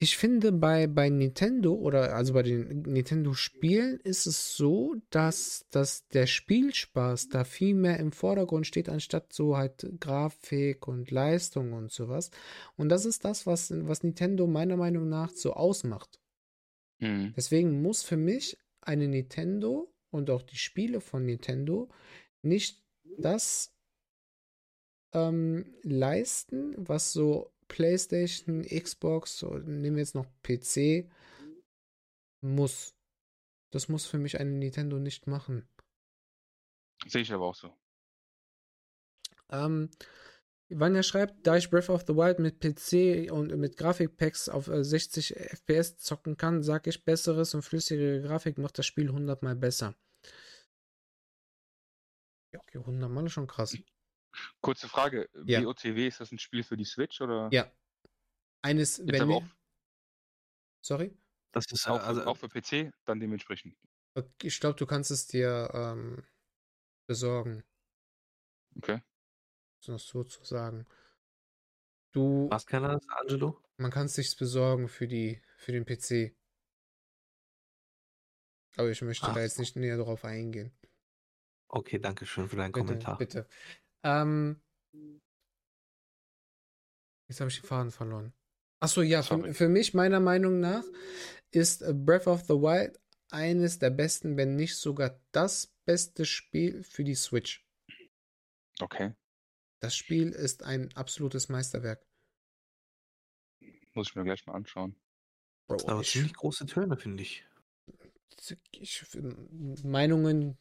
ich finde, bei, bei Nintendo oder also bei den Nintendo-Spielen ist es so, dass, dass der Spielspaß da viel mehr im Vordergrund steht, anstatt so halt Grafik und Leistung und sowas. Und das ist das, was, was Nintendo meiner Meinung nach so ausmacht. Mhm. Deswegen muss für mich eine Nintendo und auch die Spiele von Nintendo nicht das ähm, leisten, was so PlayStation, Xbox, nehmen wir jetzt noch PC, muss. Das muss für mich eine Nintendo nicht machen. Sehe ich aber auch so. Ähm, Vanya schreibt, da ich Breath of the Wild mit PC und mit Grafikpacks auf 60 äh, FPS zocken kann, sage ich, besseres und flüssigere Grafik macht das Spiel 100 mal besser. Ja, okay, 100 mal ist schon krass. Kurze Frage, ja. BOTW, ist das ein Spiel für die Switch oder? Ja. Eines, Jetzt wenn wir... Sorry? Das ist auch, also, auch für PC, dann dementsprechend. Ich glaube, du kannst es dir ähm, besorgen. Okay. So sozusagen. Du. Was kann das, Angelo? Man kann es sich besorgen für die, für den PC. Aber ich möchte Ach. da jetzt nicht näher drauf eingehen. Okay, danke schön für deinen bitte, Kommentar. Bitte. Ähm, jetzt habe ich den Faden verloren. Achso, ja, für, für, mich, meiner Meinung nach, ist Breath of the Wild eines der besten, wenn nicht sogar das beste Spiel für die Switch. Okay. Das Spiel ist ein absolutes Meisterwerk. Muss ich mir gleich mal anschauen. Bro, aber ich, ziemlich große Töne, finde ich. ich. Meinungen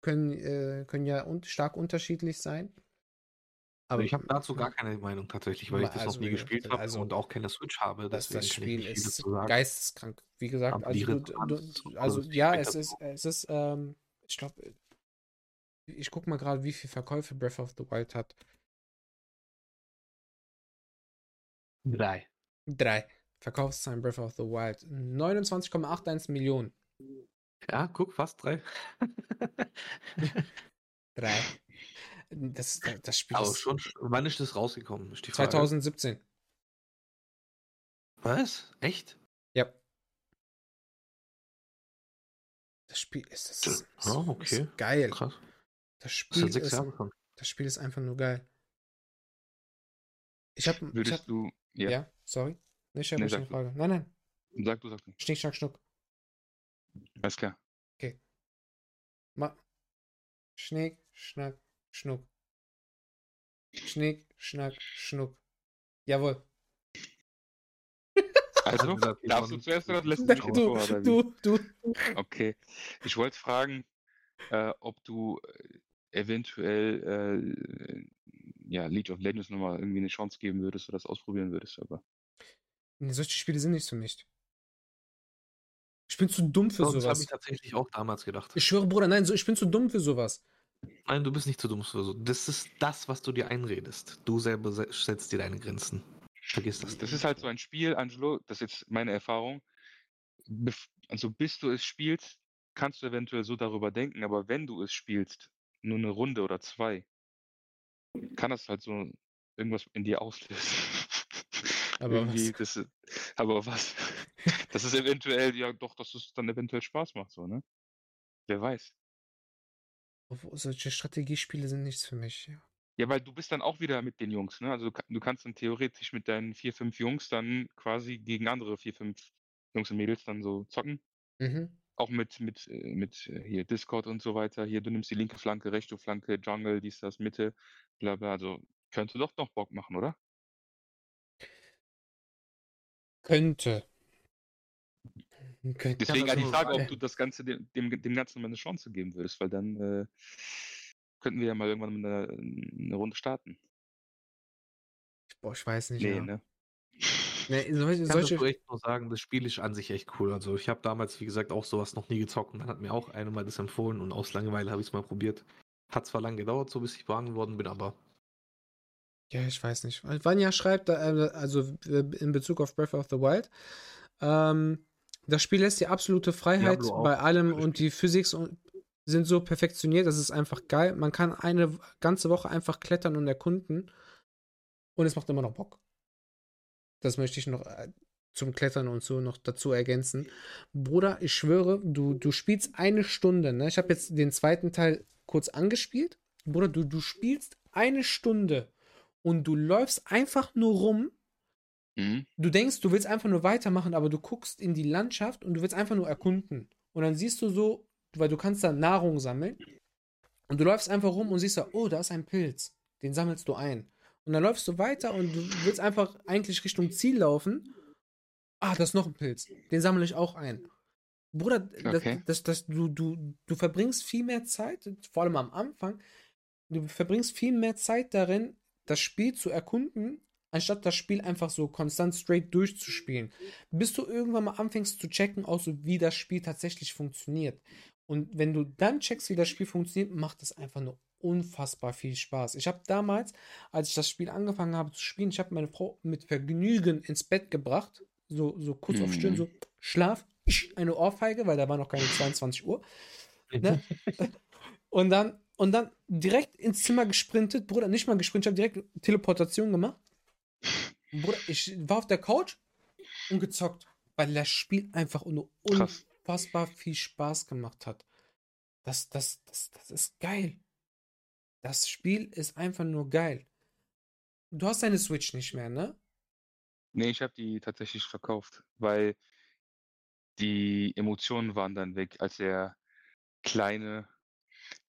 können, äh, können ja un stark unterschiedlich sein. Aber ich habe dazu gar keine Meinung tatsächlich, weil ich das also, noch nie gespielt habe also, und auch keine Switch habe. Das, das Spiel ist geisteskrank. Wie gesagt, also, du, du, also ja, es ist, es ist, ähm, ich glaube, ich guck mal gerade, wie viele Verkäufe Breath of the Wild hat. Drei. Drei. Verkaufszahlen Breath of the Wild. 29,81 Millionen. Ja, guck, fast drei. drei. Das, das Spiel Aber ist schon, wann ist das rausgekommen? Ist 2017. Was? Echt? Ja. Das Spiel ist, das ist, oh, okay. ist geil. Krass. Das Spiel, das ist, das Spiel ist einfach nur geil. Ich habe. Ich Würdest hab, du. ja. Ja, sorry. Ich habe Nee, eine. Frage. Nein, nein. sag du, sag du. Schnick, schnack, schnuck. Alles klar. Ma Schnick, schnack, schnuck. Schnick, schnack, schnuck. Jawohl. Also, darfst du zuerst oder lässt du du- mich Du, vor? Du, du. Okay. Ich wollte fragen, äh, ob du äh, eventuell äh, ja, League of Legends nochmal irgendwie eine Chance geben würdest oder das ausprobieren würdest, aber. Nee, solche Spiele sind nichts für mich. Ich bin zu dumm für Das habe sowas. ich tatsächlich auch damals gedacht. Ich schwöre, Bruder, nein, so, ich bin zu dumm für sowas. Nein, du bist nicht zu dumm für so. Das ist das, was du dir einredest. Du selber se- setzt dir deine Grenzen. Vergiss das. Das ist halt so ein Spiel, Angelo, das ist jetzt meine Erfahrung. Also bis du es spielst, kannst du eventuell so darüber denken, aber wenn du es spielst, nur eine Runde oder zwei, kann das halt so irgendwas in dir auslösen. Aber Irgendwie, was? das, aber was? Das ist eventuell, ja doch, dass es dann eventuell Spaß macht, so, ne? Wer weiß. Solche Strategiespiele sind nichts für mich. Ja. Ja, weil du bist dann auch wieder mit den Jungs, ne? Also du, du kannst dann theoretisch mit deinen vier, fünf Jungs dann quasi gegen andere vier, fünf Jungs und Mädels dann so zocken. Mhm. Auch mit, mit, äh, mit äh, hier Discord und so weiter. Hier, du nimmst die linke Flanke, rechte Flanke, Jungle, dies, das, Mitte, bla bla. Also könnte doch noch Bock machen, oder? Könnte. Könnte. Deswegen halt die nur Frage, ob du das Ganze dem, dem, dem Ganzen mal eine Chance geben würdest, weil dann äh, könnten wir ja mal irgendwann eine, eine Runde starten. Boah, ich weiß nicht. Nee, ja. ne? Nee, solche, Ich kann solche, echt nur sagen, das Spiel ist an sich echt cool. Also ich habe damals, wie gesagt, auch sowas noch nie gezockt und dann hat mir auch einer mal das empfohlen und aus Langeweile habe ich es mal probiert. Hat zwar lange gedauert, so bis ich warm geworden bin, aber Ja, ich weiß nicht. Vanya schreibt, da, äh, also äh, in Bezug auf Breath of the Wild, ähm, das Spiel lässt dir absolute Freiheit bei allem und die Physics und sind so perfektioniert, das ist einfach geil. Man kann eine ganze Woche einfach klettern und erkunden und es macht immer noch Bock. Das möchte ich noch äh, zum Klettern und so noch dazu ergänzen. Bruder, ich schwöre, du, du spielst eine Stunde, ne? Ich habe jetzt den zweiten Teil kurz angespielt. Bruder, du, du spielst eine Stunde und du läufst einfach nur rum. Mhm. Du denkst, du willst einfach nur weitermachen, aber du guckst in die Landschaft und du willst einfach nur erkunden. Und dann siehst du so, weil du kannst da Nahrung sammeln. Und du läufst einfach rum und siehst da, oh, da ist ein Pilz. Den sammelst du ein. Und dann läufst du weiter und du willst einfach eigentlich Richtung Ziel laufen. Ah, da ist noch ein Pilz. Den sammle ich auch ein. Bruder, das, Okay. das, das, du, du, du verbringst viel mehr Zeit, vor allem am Anfang, du verbringst viel mehr Zeit darin, das Spiel zu erkunden, anstatt das Spiel einfach so konstant straight durchzuspielen. Bis du irgendwann mal anfängst zu checken, auch so, wie das Spiel tatsächlich funktioniert. Und wenn du dann checkst, wie das Spiel funktioniert, macht es einfach nur unfassbar viel Spaß. Ich habe damals, als ich das Spiel angefangen habe zu spielen, ich habe meine Frau mit Vergnügen ins Bett gebracht, so, so kurz auf Stirn, Mhm. so Schlaf, eine Ohrfeige, weil da war noch keine 22 Uhr. Ne? Und dann, und dann direkt ins Zimmer gesprintet, Bruder, nicht mal gesprintet, ich habe direkt Teleportation gemacht. Bruder, ich war auf der Couch und gezockt, weil das Spiel einfach nur Krass. unfassbar viel Spaß gemacht hat. Das, das, das, das ist geil. Das Spiel ist einfach nur geil. Du hast deine Switch nicht mehr, ne? Nee, ich habe die tatsächlich verkauft, weil die Emotionen waren dann weg, als der Kleine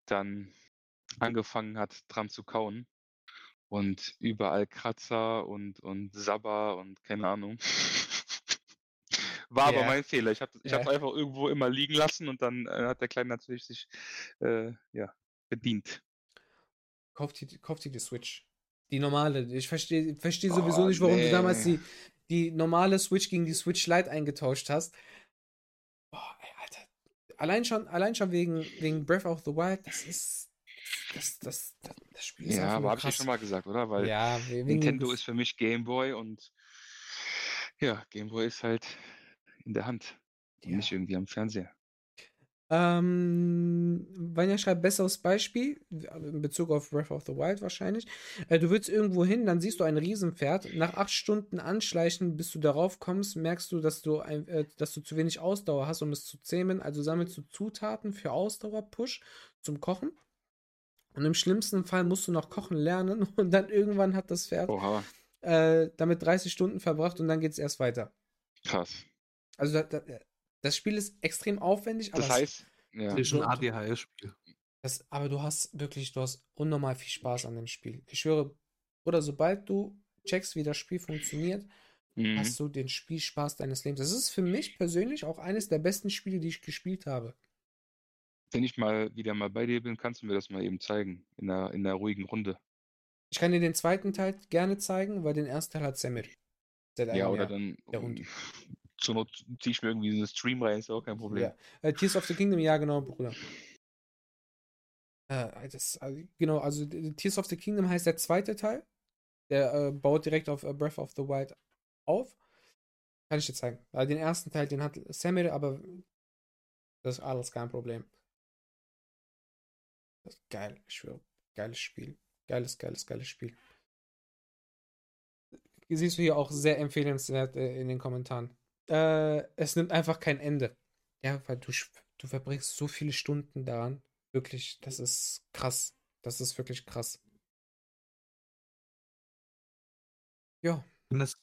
dann angefangen hat, dran zu kauen. Und überall Kratzer und, und Sabber und keine Ahnung. War aber Ja. mein Fehler. Ich habe ich hab's einfach irgendwo immer liegen lassen und dann äh, hat der Kleine natürlich sich äh, ja, bedient. Kauf dir, kauf dir die Switch. Die normale. Ich verstehe versteh sowieso Oh, nicht, warum du nee. damals die, die normale Switch gegen die Switch Lite eingetauscht hast. Boah, ey, Alter. Allein schon, allein schon wegen, wegen Breath of the Wild, das ist. Das, das, das, das Spiel ist Ja, aber habe ich schon mal gesagt, oder? Weil ja, Nintendo ist für mich Game Boy und ja, Game Boy ist halt in der Hand und Ja. nicht irgendwie am Fernseher. Ähm, Vanya schreibt besseres Beispiel, in Bezug auf Breath of the Wild wahrscheinlich. Äh, du willst irgendwo hin, dann siehst du ein Riesenpferd. Nach acht Stunden Anschleichen, bis du darauf kommst, merkst du, dass du, ein, äh, dass du zu wenig Ausdauer hast, um es zu zähmen. Also sammelst du Zutaten für Ausdauerpush zum Kochen. Und im schlimmsten Fall musst du noch kochen lernen und dann irgendwann hat das Pferd äh, damit 30 Stunden verbracht und dann geht es erst weiter. Krass. Also da, da, das Spiel ist extrem aufwendig, aber Das es- heißt, ja. Das ist ein ADHS-Spiel. Das, aber du hast wirklich, du hast unnormal viel Spaß an dem Spiel. Ich schwöre, oder sobald du checkst, wie das Spiel funktioniert, Mhm. hast du den Spielspaß deines Lebens. Das ist für mich persönlich auch eines der besten Spiele, die ich gespielt habe. Wenn ich mal wieder mal bei dir bin, kannst du mir das mal eben zeigen. In einer, in einer ruhigen Runde. Ich kann dir den zweiten Teil gerne zeigen, weil den ersten Teil hat Samir. Ja, oder dann. der Hund. Zur Not zieh ich mir irgendwie diesen Stream rein, ist auch kein Problem. Ja. Äh, Tears of the Kingdom, ja, genau, Bruder. Äh, das, also, genau, also äh, Tears of the Kingdom heißt der zweite Teil. Der äh, baut direkt auf äh, Breath of the Wild auf. Kann ich dir zeigen. Weil den ersten Teil, den hat Samir, aber das ist alles kein Problem. Das ist geil, ich schwöre. Geiles Spiel. Geiles, geiles, geiles Spiel. Siehst du hier auch sehr empfehlenswert äh, in den Kommentaren. Äh, es nimmt einfach kein Ende. Ja, weil du, du verbringst so viele Stunden daran. Wirklich, das ist krass. Das ist wirklich krass. Ja, Ich kann das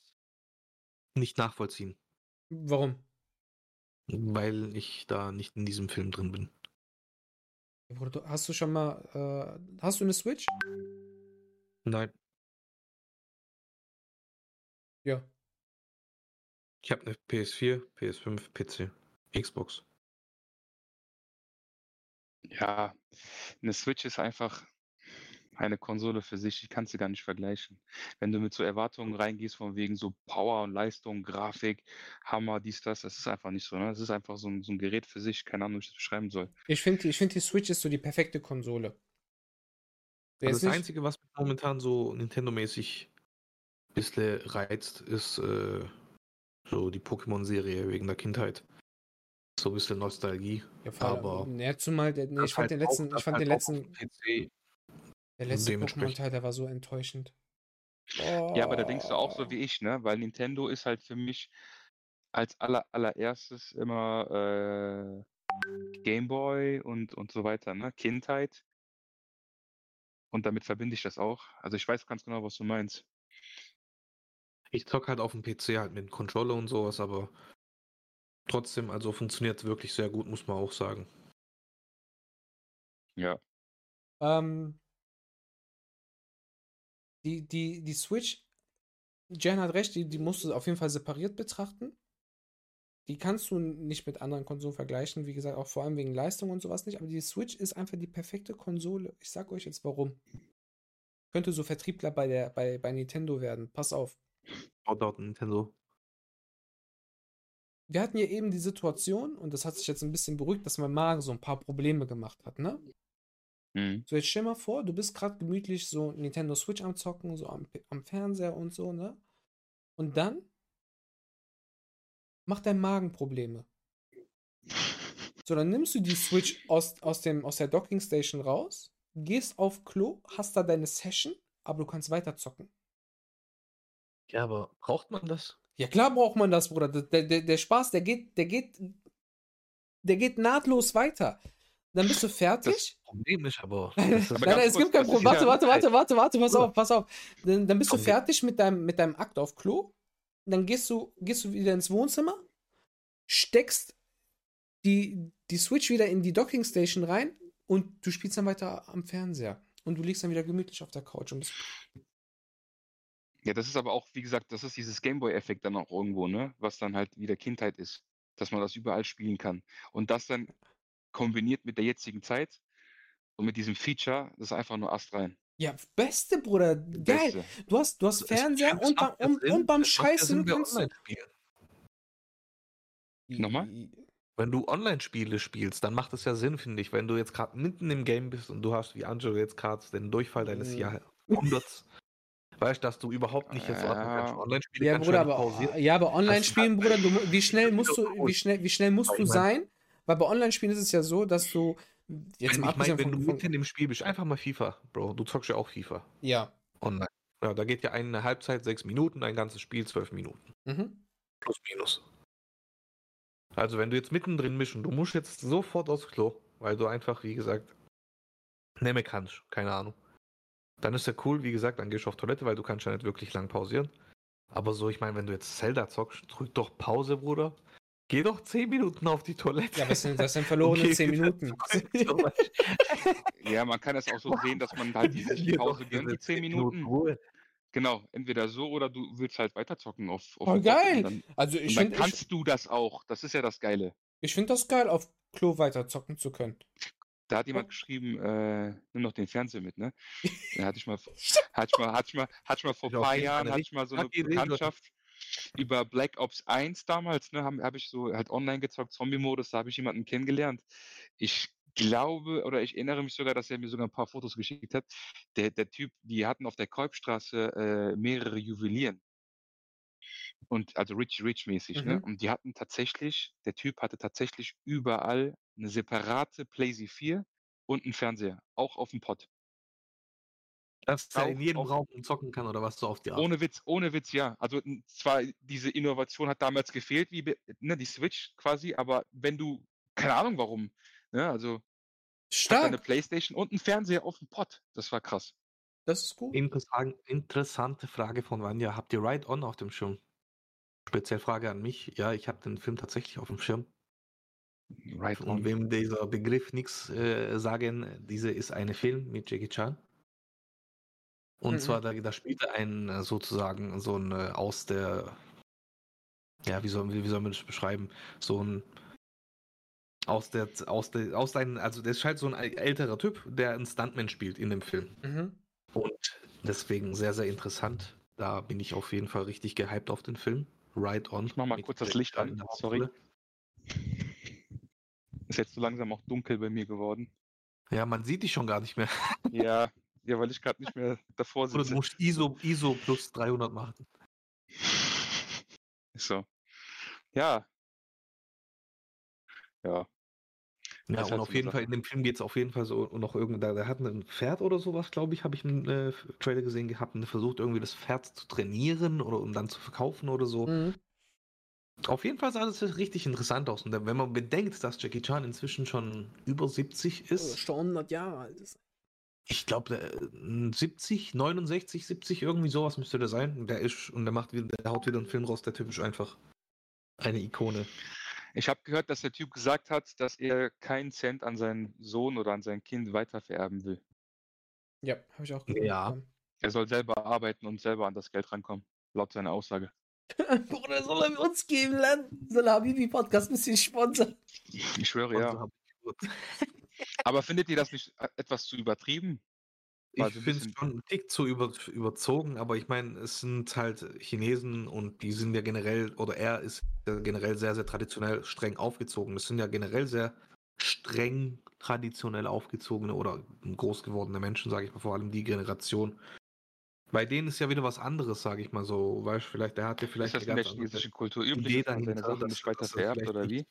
nicht nachvollziehen, warum? weil ich da nicht in diesem Film drin bin. Hast du schon mal, äh, hast du eine Switch? Nein, Ja. ich habe eine PS4, PS5, PC, Xbox. Ja, eine Switch ist einfach eine Konsole für sich. Ich kann sie gar nicht vergleichen. Wenn du mit so Erwartungen reingehst, von wegen so Power und Leistung, Grafik, Hammer, dies, das, das ist einfach nicht so. Ne? Das ist einfach so ein, so ein Gerät für sich. Keine Ahnung, wie ich das beschreiben soll. Ich finde, ich find, die Switch ist so die perfekte Konsole. Also das nicht- Einzige, was mich momentan so Nintendo-mäßig ein bisschen reizt, ist äh, so die Pokémon-Serie wegen der Kindheit. So ein bisschen Nostalgie. Ja, aber ja, zumal, der, nee, Das ich fand halt den auch- letzten, das ich fand halt den auch letzten, PC. Der letzte Pokémon-Teil, der war so enttäuschend. Ja, aber da denkst du auch so Oh. wie ich, ne? Weil Nintendo ist halt für mich als aller, allererstes immer äh, Gameboy und, und so weiter, ne? Kindheit. Und damit verbinde ich das auch. Also ich weiß ganz genau, was du meinst. Ich zock halt auf dem PC halt mit Controller und sowas, aber trotzdem, also funktioniert wirklich sehr gut, muss man auch sagen. Ja. Ähm, die, die, die Switch, Jan hat recht, die, die musst du auf jeden Fall separiert betrachten. Die kannst du nicht mit anderen Konsolen vergleichen, wie gesagt, auch vor allem wegen Leistung und sowas nicht, aber die Switch ist einfach die perfekte Konsole. Ich sag euch jetzt warum. Könnte so Vertriebler bei, der, bei, bei Nintendo werden. Pass auf. Shoutout Nintendo. Wir hatten ja eben die Situation, und das hat sich jetzt ein bisschen beruhigt, dass mein Magen so ein paar Probleme gemacht hat, ne? Mhm. So, jetzt stell mal vor, du bist gerade gemütlich so Nintendo Switch am Zocken, so am, am Fernseher und so, ne? Und dann macht dein Magen Probleme. So, dann nimmst du die Switch aus, aus, dem, aus der Docking Station raus, gehst auf Klo, hast da deine Session, aber du kannst weiter zocken. Ja, aber braucht man das? Ja, klar braucht man das, Bruder. Der, der, der Spaß, der geht, der geht, der geht nahtlos weiter. Dann bist du fertig. Das Problem ist aber. Ist- Aber nein, es gibt kein Problem. Warte, warte, warte, warte, warte, pass auf, pass auf. Dann, dann bist du Komm, fertig mit deinem, mit deinem Akt auf Klo. Dann gehst du, gehst du wieder ins Wohnzimmer, steckst die, die Switch wieder in die Docking Station rein und du spielst dann weiter am Fernseher. Und du liegst dann wieder gemütlich auf der Couch und bist. Ja, das ist aber auch, wie gesagt, das ist dieses Gameboy-Effekt dann auch irgendwo, ne? Was dann halt wieder Kindheit ist. Dass man das überall spielen kann. Und das dann kombiniert mit der jetzigen Zeit und mit diesem Feature, das ist einfach nur astrein. Ja, beste, Bruder. Geil. Beste. Du hast, du hast Fernseher und, ja und, und beim ja Scheißen kannst du. Nochmal? Wenn du Online-Spiele spielst, dann macht es ja Sinn, finde ich. Wenn du jetzt gerade mitten im Game bist und du hast, wie Angelo jetzt gerade, den Durchfall deines Mhm. Jahrhunderts, weißt dass du überhaupt nicht jetzt. Ja. Online-Spiele Ja, kannst Bruder, du ja aber, pausieren. ja, aber Online-Spielen, Bruder, du, wie schnell musst du, wie schnell, wie schnell musst du sein? Weil bei Online-Spielen ist es ja so, dass du jetzt Wenn, mal ich meine, abgesehen wenn du von, mitten im Spiel bist, einfach mal FIFA, Bro. Du zockst ja auch FIFA ja. online. Ja, da geht ja eine Halbzeit sechs Minuten, ein ganzes Spiel zwölf Minuten. Mhm. Plus minus. Also wenn du jetzt mittendrin und du musst jetzt sofort aufs Klo, weil du einfach, wie gesagt, nicht mehr kannst, keine Ahnung. dann ist ja cool, wie gesagt, dann gehst du auf Toilette, weil du kannst ja nicht wirklich lang pausieren. Aber so, ich meine, wenn du jetzt Zelda zockst, drück doch Pause, Bruder. Geh doch 10 Minuten auf die Toilette. Ja, das sind, das sind verlorene Okay, 10 wieder Minuten. Ja, man kann es auch so sehen, dass man halt diese Geh Pause gönnt, die diese 10 Minuten. Ruhe. Genau, entweder so oder du willst halt weiterzocken auf, auf Oh, dem Bot geil. Und dann, Also und ich dann finde ich, kannst du das auch. Das ist ja das Geile. ich find das geil, auf Klo weiter zocken zu können. Da hat jemand geschrieben, äh, nimm noch den Fernseher mit, ne? Da hatte ich mal, hatte ich mal, hatte ich mal, hatte ich mal vor ein paar Jahren, hatte ich mal so eine. Bekanntschaft über Black Ops 1 damals, ne, habe hab ich so halt online gezockt, Zombie-Modus, da habe ich jemanden kennengelernt. Ich glaube, oder ich erinnere mich sogar, dass er mir sogar ein paar Fotos geschickt hat. Der, der Typ, die hatten auf der Kolbstraße äh, mehrere Juwelieren. Und also Rich Rich mäßig, ne? Mhm. Und die hatten tatsächlich, der Typ hatte tatsächlich überall eine separate PlayStation 4 und einen Fernseher, auch auf dem Pott. Dass er in jedem auf- Raum zocken kann oder was so auf die Art. Ohne Witz, ohne Witz, ja. Also zwar diese Innovation hat damals gefehlt, wie ne, die Switch quasi, aber wenn du, keine Ahnung warum, ne, also eine. Playstation und einen Fernseher auf dem Pott. Das war krass. Das ist gut. Interessant, interessante Frage von Vanja. Habt ihr Ride On auf dem Schirm? Speziell Frage an mich. Ja, ich habe den Film tatsächlich auf dem Schirm. Right Und wem dieser Begriff nichts äh, sagen, diese ist eine Film mit Jackie Chan. Und Mhm. zwar, da, da spielt er einen äh, sozusagen so ein äh, aus der, ja, wie soll, wie, wie soll man das beschreiben? So ein aus der, aus der, aus seinen, also der ist halt so ein äl- älterer Typ, der einen Stuntman spielt in dem Film. Mhm. Und deswegen sehr, sehr interessant. Da bin ich auf jeden Fall richtig gehypt auf den Film. Ride On. Ich mach mal kurz das Licht an, sorry. Ist jetzt so langsam auch dunkel bei mir geworden. Ja, man sieht dich schon gar nicht mehr. Ja, ja, weil ich gerade nicht mehr davor Oder du sitze. musst ISO, ISO plus 300 machen. So. Ja. Ja. Ja, Das und halt auf jeden Fall, in dem Film geht es auf jeden Fall so noch irgendwie, da, der hat ein Pferd oder sowas, glaube ich, habe ich einen äh, Trailer gesehen gehabt und der versucht irgendwie das Pferd zu trainieren oder um dann zu verkaufen oder so. Mhm. Auf jeden Fall sah das richtig interessant aus. Und wenn man bedenkt, dass Jackie Chan inzwischen schon über 70 ist, Schon 100 Jahre alt ist. Ich glaube, 70, 69, 70, irgendwie sowas müsste der sein. Und der ist, und der macht wieder, der haut wieder einen Film raus, der Typ ist einfach eine Ikone. Ich habe gehört, dass der Typ gesagt hat, dass er keinen Cent an seinen Sohn oder an sein Kind weitervererben will. Ja, habe ich auch gehört. Ja. Er soll selber arbeiten und selber an das Geld rankommen, laut seiner Aussage. Bruder, soll er uns geben, Land? Soll er Habibi Podcast ein bisschen sponsern? Ich schwöre, ja. Aber findet ihr das nicht äh, etwas zu übertrieben? Ich so ein finde es schon einen Tick zu über, überzogen, aber ich meine, es sind halt Chinesen und die sind ja generell, oder er ist ja generell sehr, sehr traditionell streng aufgezogen. Das sind ja generell sehr streng traditionell aufgezogene oder groß gewordene Menschen, sage ich mal, vor allem die Generation. Bei denen ist ja wieder was anderes, sage ich mal so. Weißt du, vielleicht, der hat ja vielleicht ist das in der chinesischen Kultur üblich, dass man seine Sachen nicht weiter er vererbt oder wie?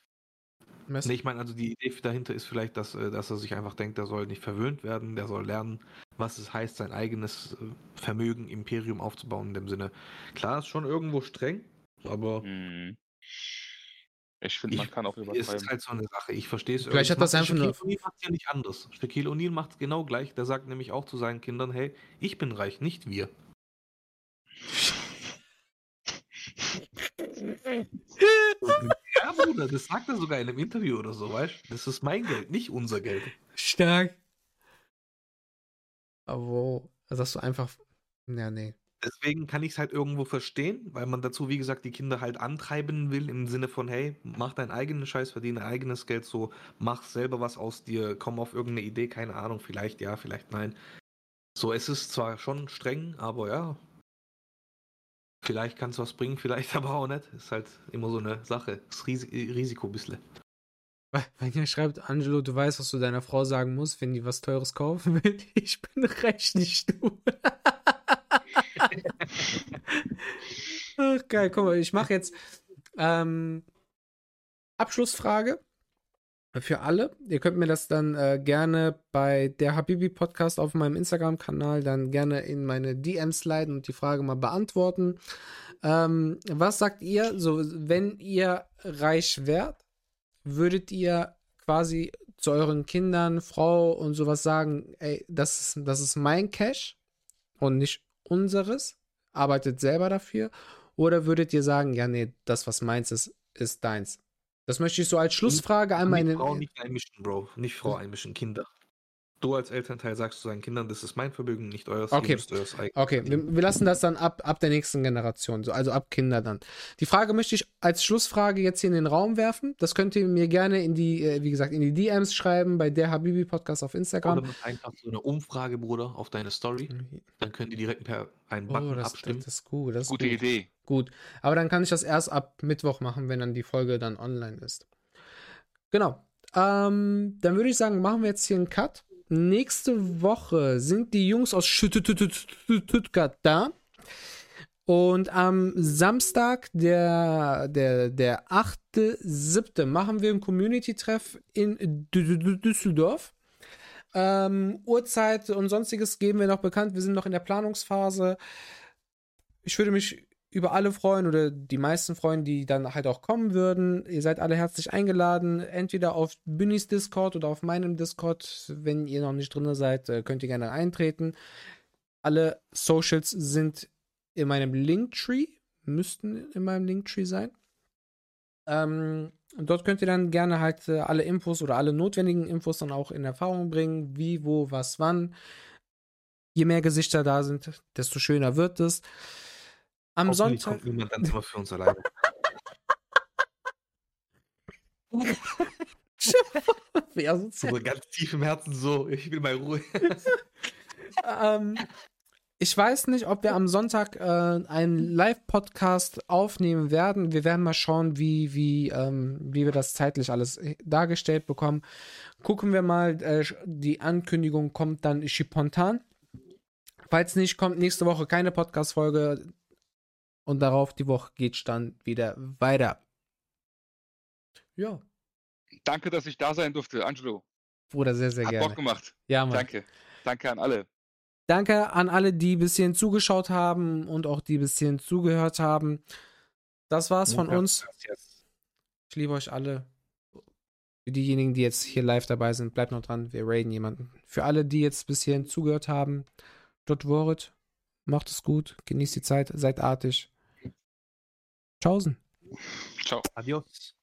Nicht- Nee, ich meine, also die Idee dahinter ist vielleicht, dass, äh, dass er sich einfach denkt, der soll nicht verwöhnt werden, der soll lernen, was es heißt, sein eigenes äh, Vermögen, Imperium aufzubauen in dem Sinne. Klar, ist schon irgendwo streng, aber Hm. Ich finde, man kann auch es übertreiben. ist halt so eine Sache. Ich verstehe es. Vielleicht hat das einfach nur- Shaquille O'Neal macht es ja nicht anders. Shaquille O'Neal macht es genau gleich. Der sagt nämlich auch zu seinen Kindern, hey, ich bin reich, nicht wir. ja, Bruder, das sagt er sogar in einem Interview oder so, weißt du? Das ist mein Geld, nicht unser Geld. Stark. Aber wo? Also, dass du einfach. Ja, nee. Deswegen kann ich es halt irgendwo verstehen, weil man dazu, wie gesagt, die Kinder halt antreiben will im Sinne von, hey, mach deinen eigenen Scheiß, verdiene eigenes Geld, so mach selber was aus dir, komm auf irgendeine Idee, keine Ahnung, vielleicht ja, vielleicht nein. So, es ist zwar schon streng, aber ja, vielleicht kann es was bringen, vielleicht aber auch nicht. Ist halt immer so eine Sache, das Ris Risiko ein bisschen. Wenn ihr schreibt, Angelo, du weißt, was du deiner Frau sagen musst, wenn die was Teures kaufen will. Ich bin reich, nicht du. Ach, geil, guck mal, ich mache jetzt ähm, Abschlussfrage für alle. Ihr könnt mir das dann äh, gerne bei der Habibi Podcast auf meinem Instagram-Kanal dann gerne in meine DMs leiten und die Frage mal beantworten. Ähm, was sagt ihr, so wenn ihr reich wärt, würdet ihr quasi zu euren Kindern, Frau und sowas sagen, ey, das ist, das ist mein Cash und nicht unseres? Arbeitet selber dafür? Oder würdet ihr sagen, ja, nee, das, was meins ist, ist deins? Das möchte ich so als Schlussfrage einmal in den. Frau nicht einmischen, Bro. Nicht Frau einmischen, Kinder. Du als Elternteil sagst zu deinen Kindern, das ist mein Vermögen, nicht euers. Okay. Ihr eigenes Okay, wir, wir lassen das dann ab, ab der nächsten Generation, so, also ab Kinder dann. Die Frage möchte ich als Schlussfrage jetzt hier in den Raum werfen. Das könnt ihr mir gerne in die, äh, wie gesagt, in die DMs schreiben bei der Habibi Podcast auf Oder Instagram. mach einfach so eine Umfrage, Bruder, auf deine Story. Dann können die direkt per einen Oh, Button das, das, abstimmen. das ist gut. Das ist Gute gut. Idee. Gut. Aber dann kann ich das erst ab Mittwoch machen, wenn dann die Folge dann online ist. Genau. Ähm, dann würde ich sagen, machen wir jetzt hier einen Cut. Nächste Woche sind die Jungs aus Stuttgart da. Und am Samstag, der, der, der 8.7., machen wir einen Community-Treff in Dü- Dü- Düsseldorf. Ähm, Uhrzeit und sonstiges geben wir noch bekannt. Wir sind noch in der Planungsphase. Ich würde mich über alle freuen oder die meisten freuen, die dann halt auch kommen würden. Ihr seid alle herzlich eingeladen, entweder auf Bünis Discord oder auf meinem Discord. Wenn ihr noch nicht drin seid, äh, könnt ihr gerne eintreten. Alle Socials sind in meinem Linktree, müssten in meinem Linktree sein. Ähm, dort könnt ihr dann gerne halt äh, alle Infos oder alle notwendigen Infos dann auch in Erfahrung bringen, wie, wo, was, wann. Je mehr Gesichter da sind, desto schöner wird es. Am Sonntag. kommt niemand dann immer für uns alleine. Asozial. So ganz tief im Herzen so, ich will mal Ruhe. ähm, ich weiß nicht, ob wir am Sonntag äh, einen Live-Podcast aufnehmen werden. Wir werden mal schauen, wie, wie, ähm, wie wir das zeitlich alles äh, dargestellt bekommen. Gucken wir mal. Äh, die Ankündigung kommt dann spontan. Falls nicht, kommt nächste Woche keine Podcast-Folge. Und darauf die Woche geht's dann wieder weiter. Ja, Danke, dass ich da sein durfte, Angelo. Bruder, sehr, sehr Hat gerne. Bock gemacht. Ja, Mann. Danke. Danke an alle. Danke an alle, die bis hierhin zugeschaut haben und auch die bis hierhin zugehört haben. Das war's von uns. Ich liebe euch alle. Für diejenigen, die jetzt hier live dabei sind, bleibt noch dran. Wir raiden jemanden. Für alle, die jetzt bis hierhin zugehört haben, dort Worit. Macht es gut. Genießt die Zeit. Seid artig. Tschaußen. Ciao. Adios.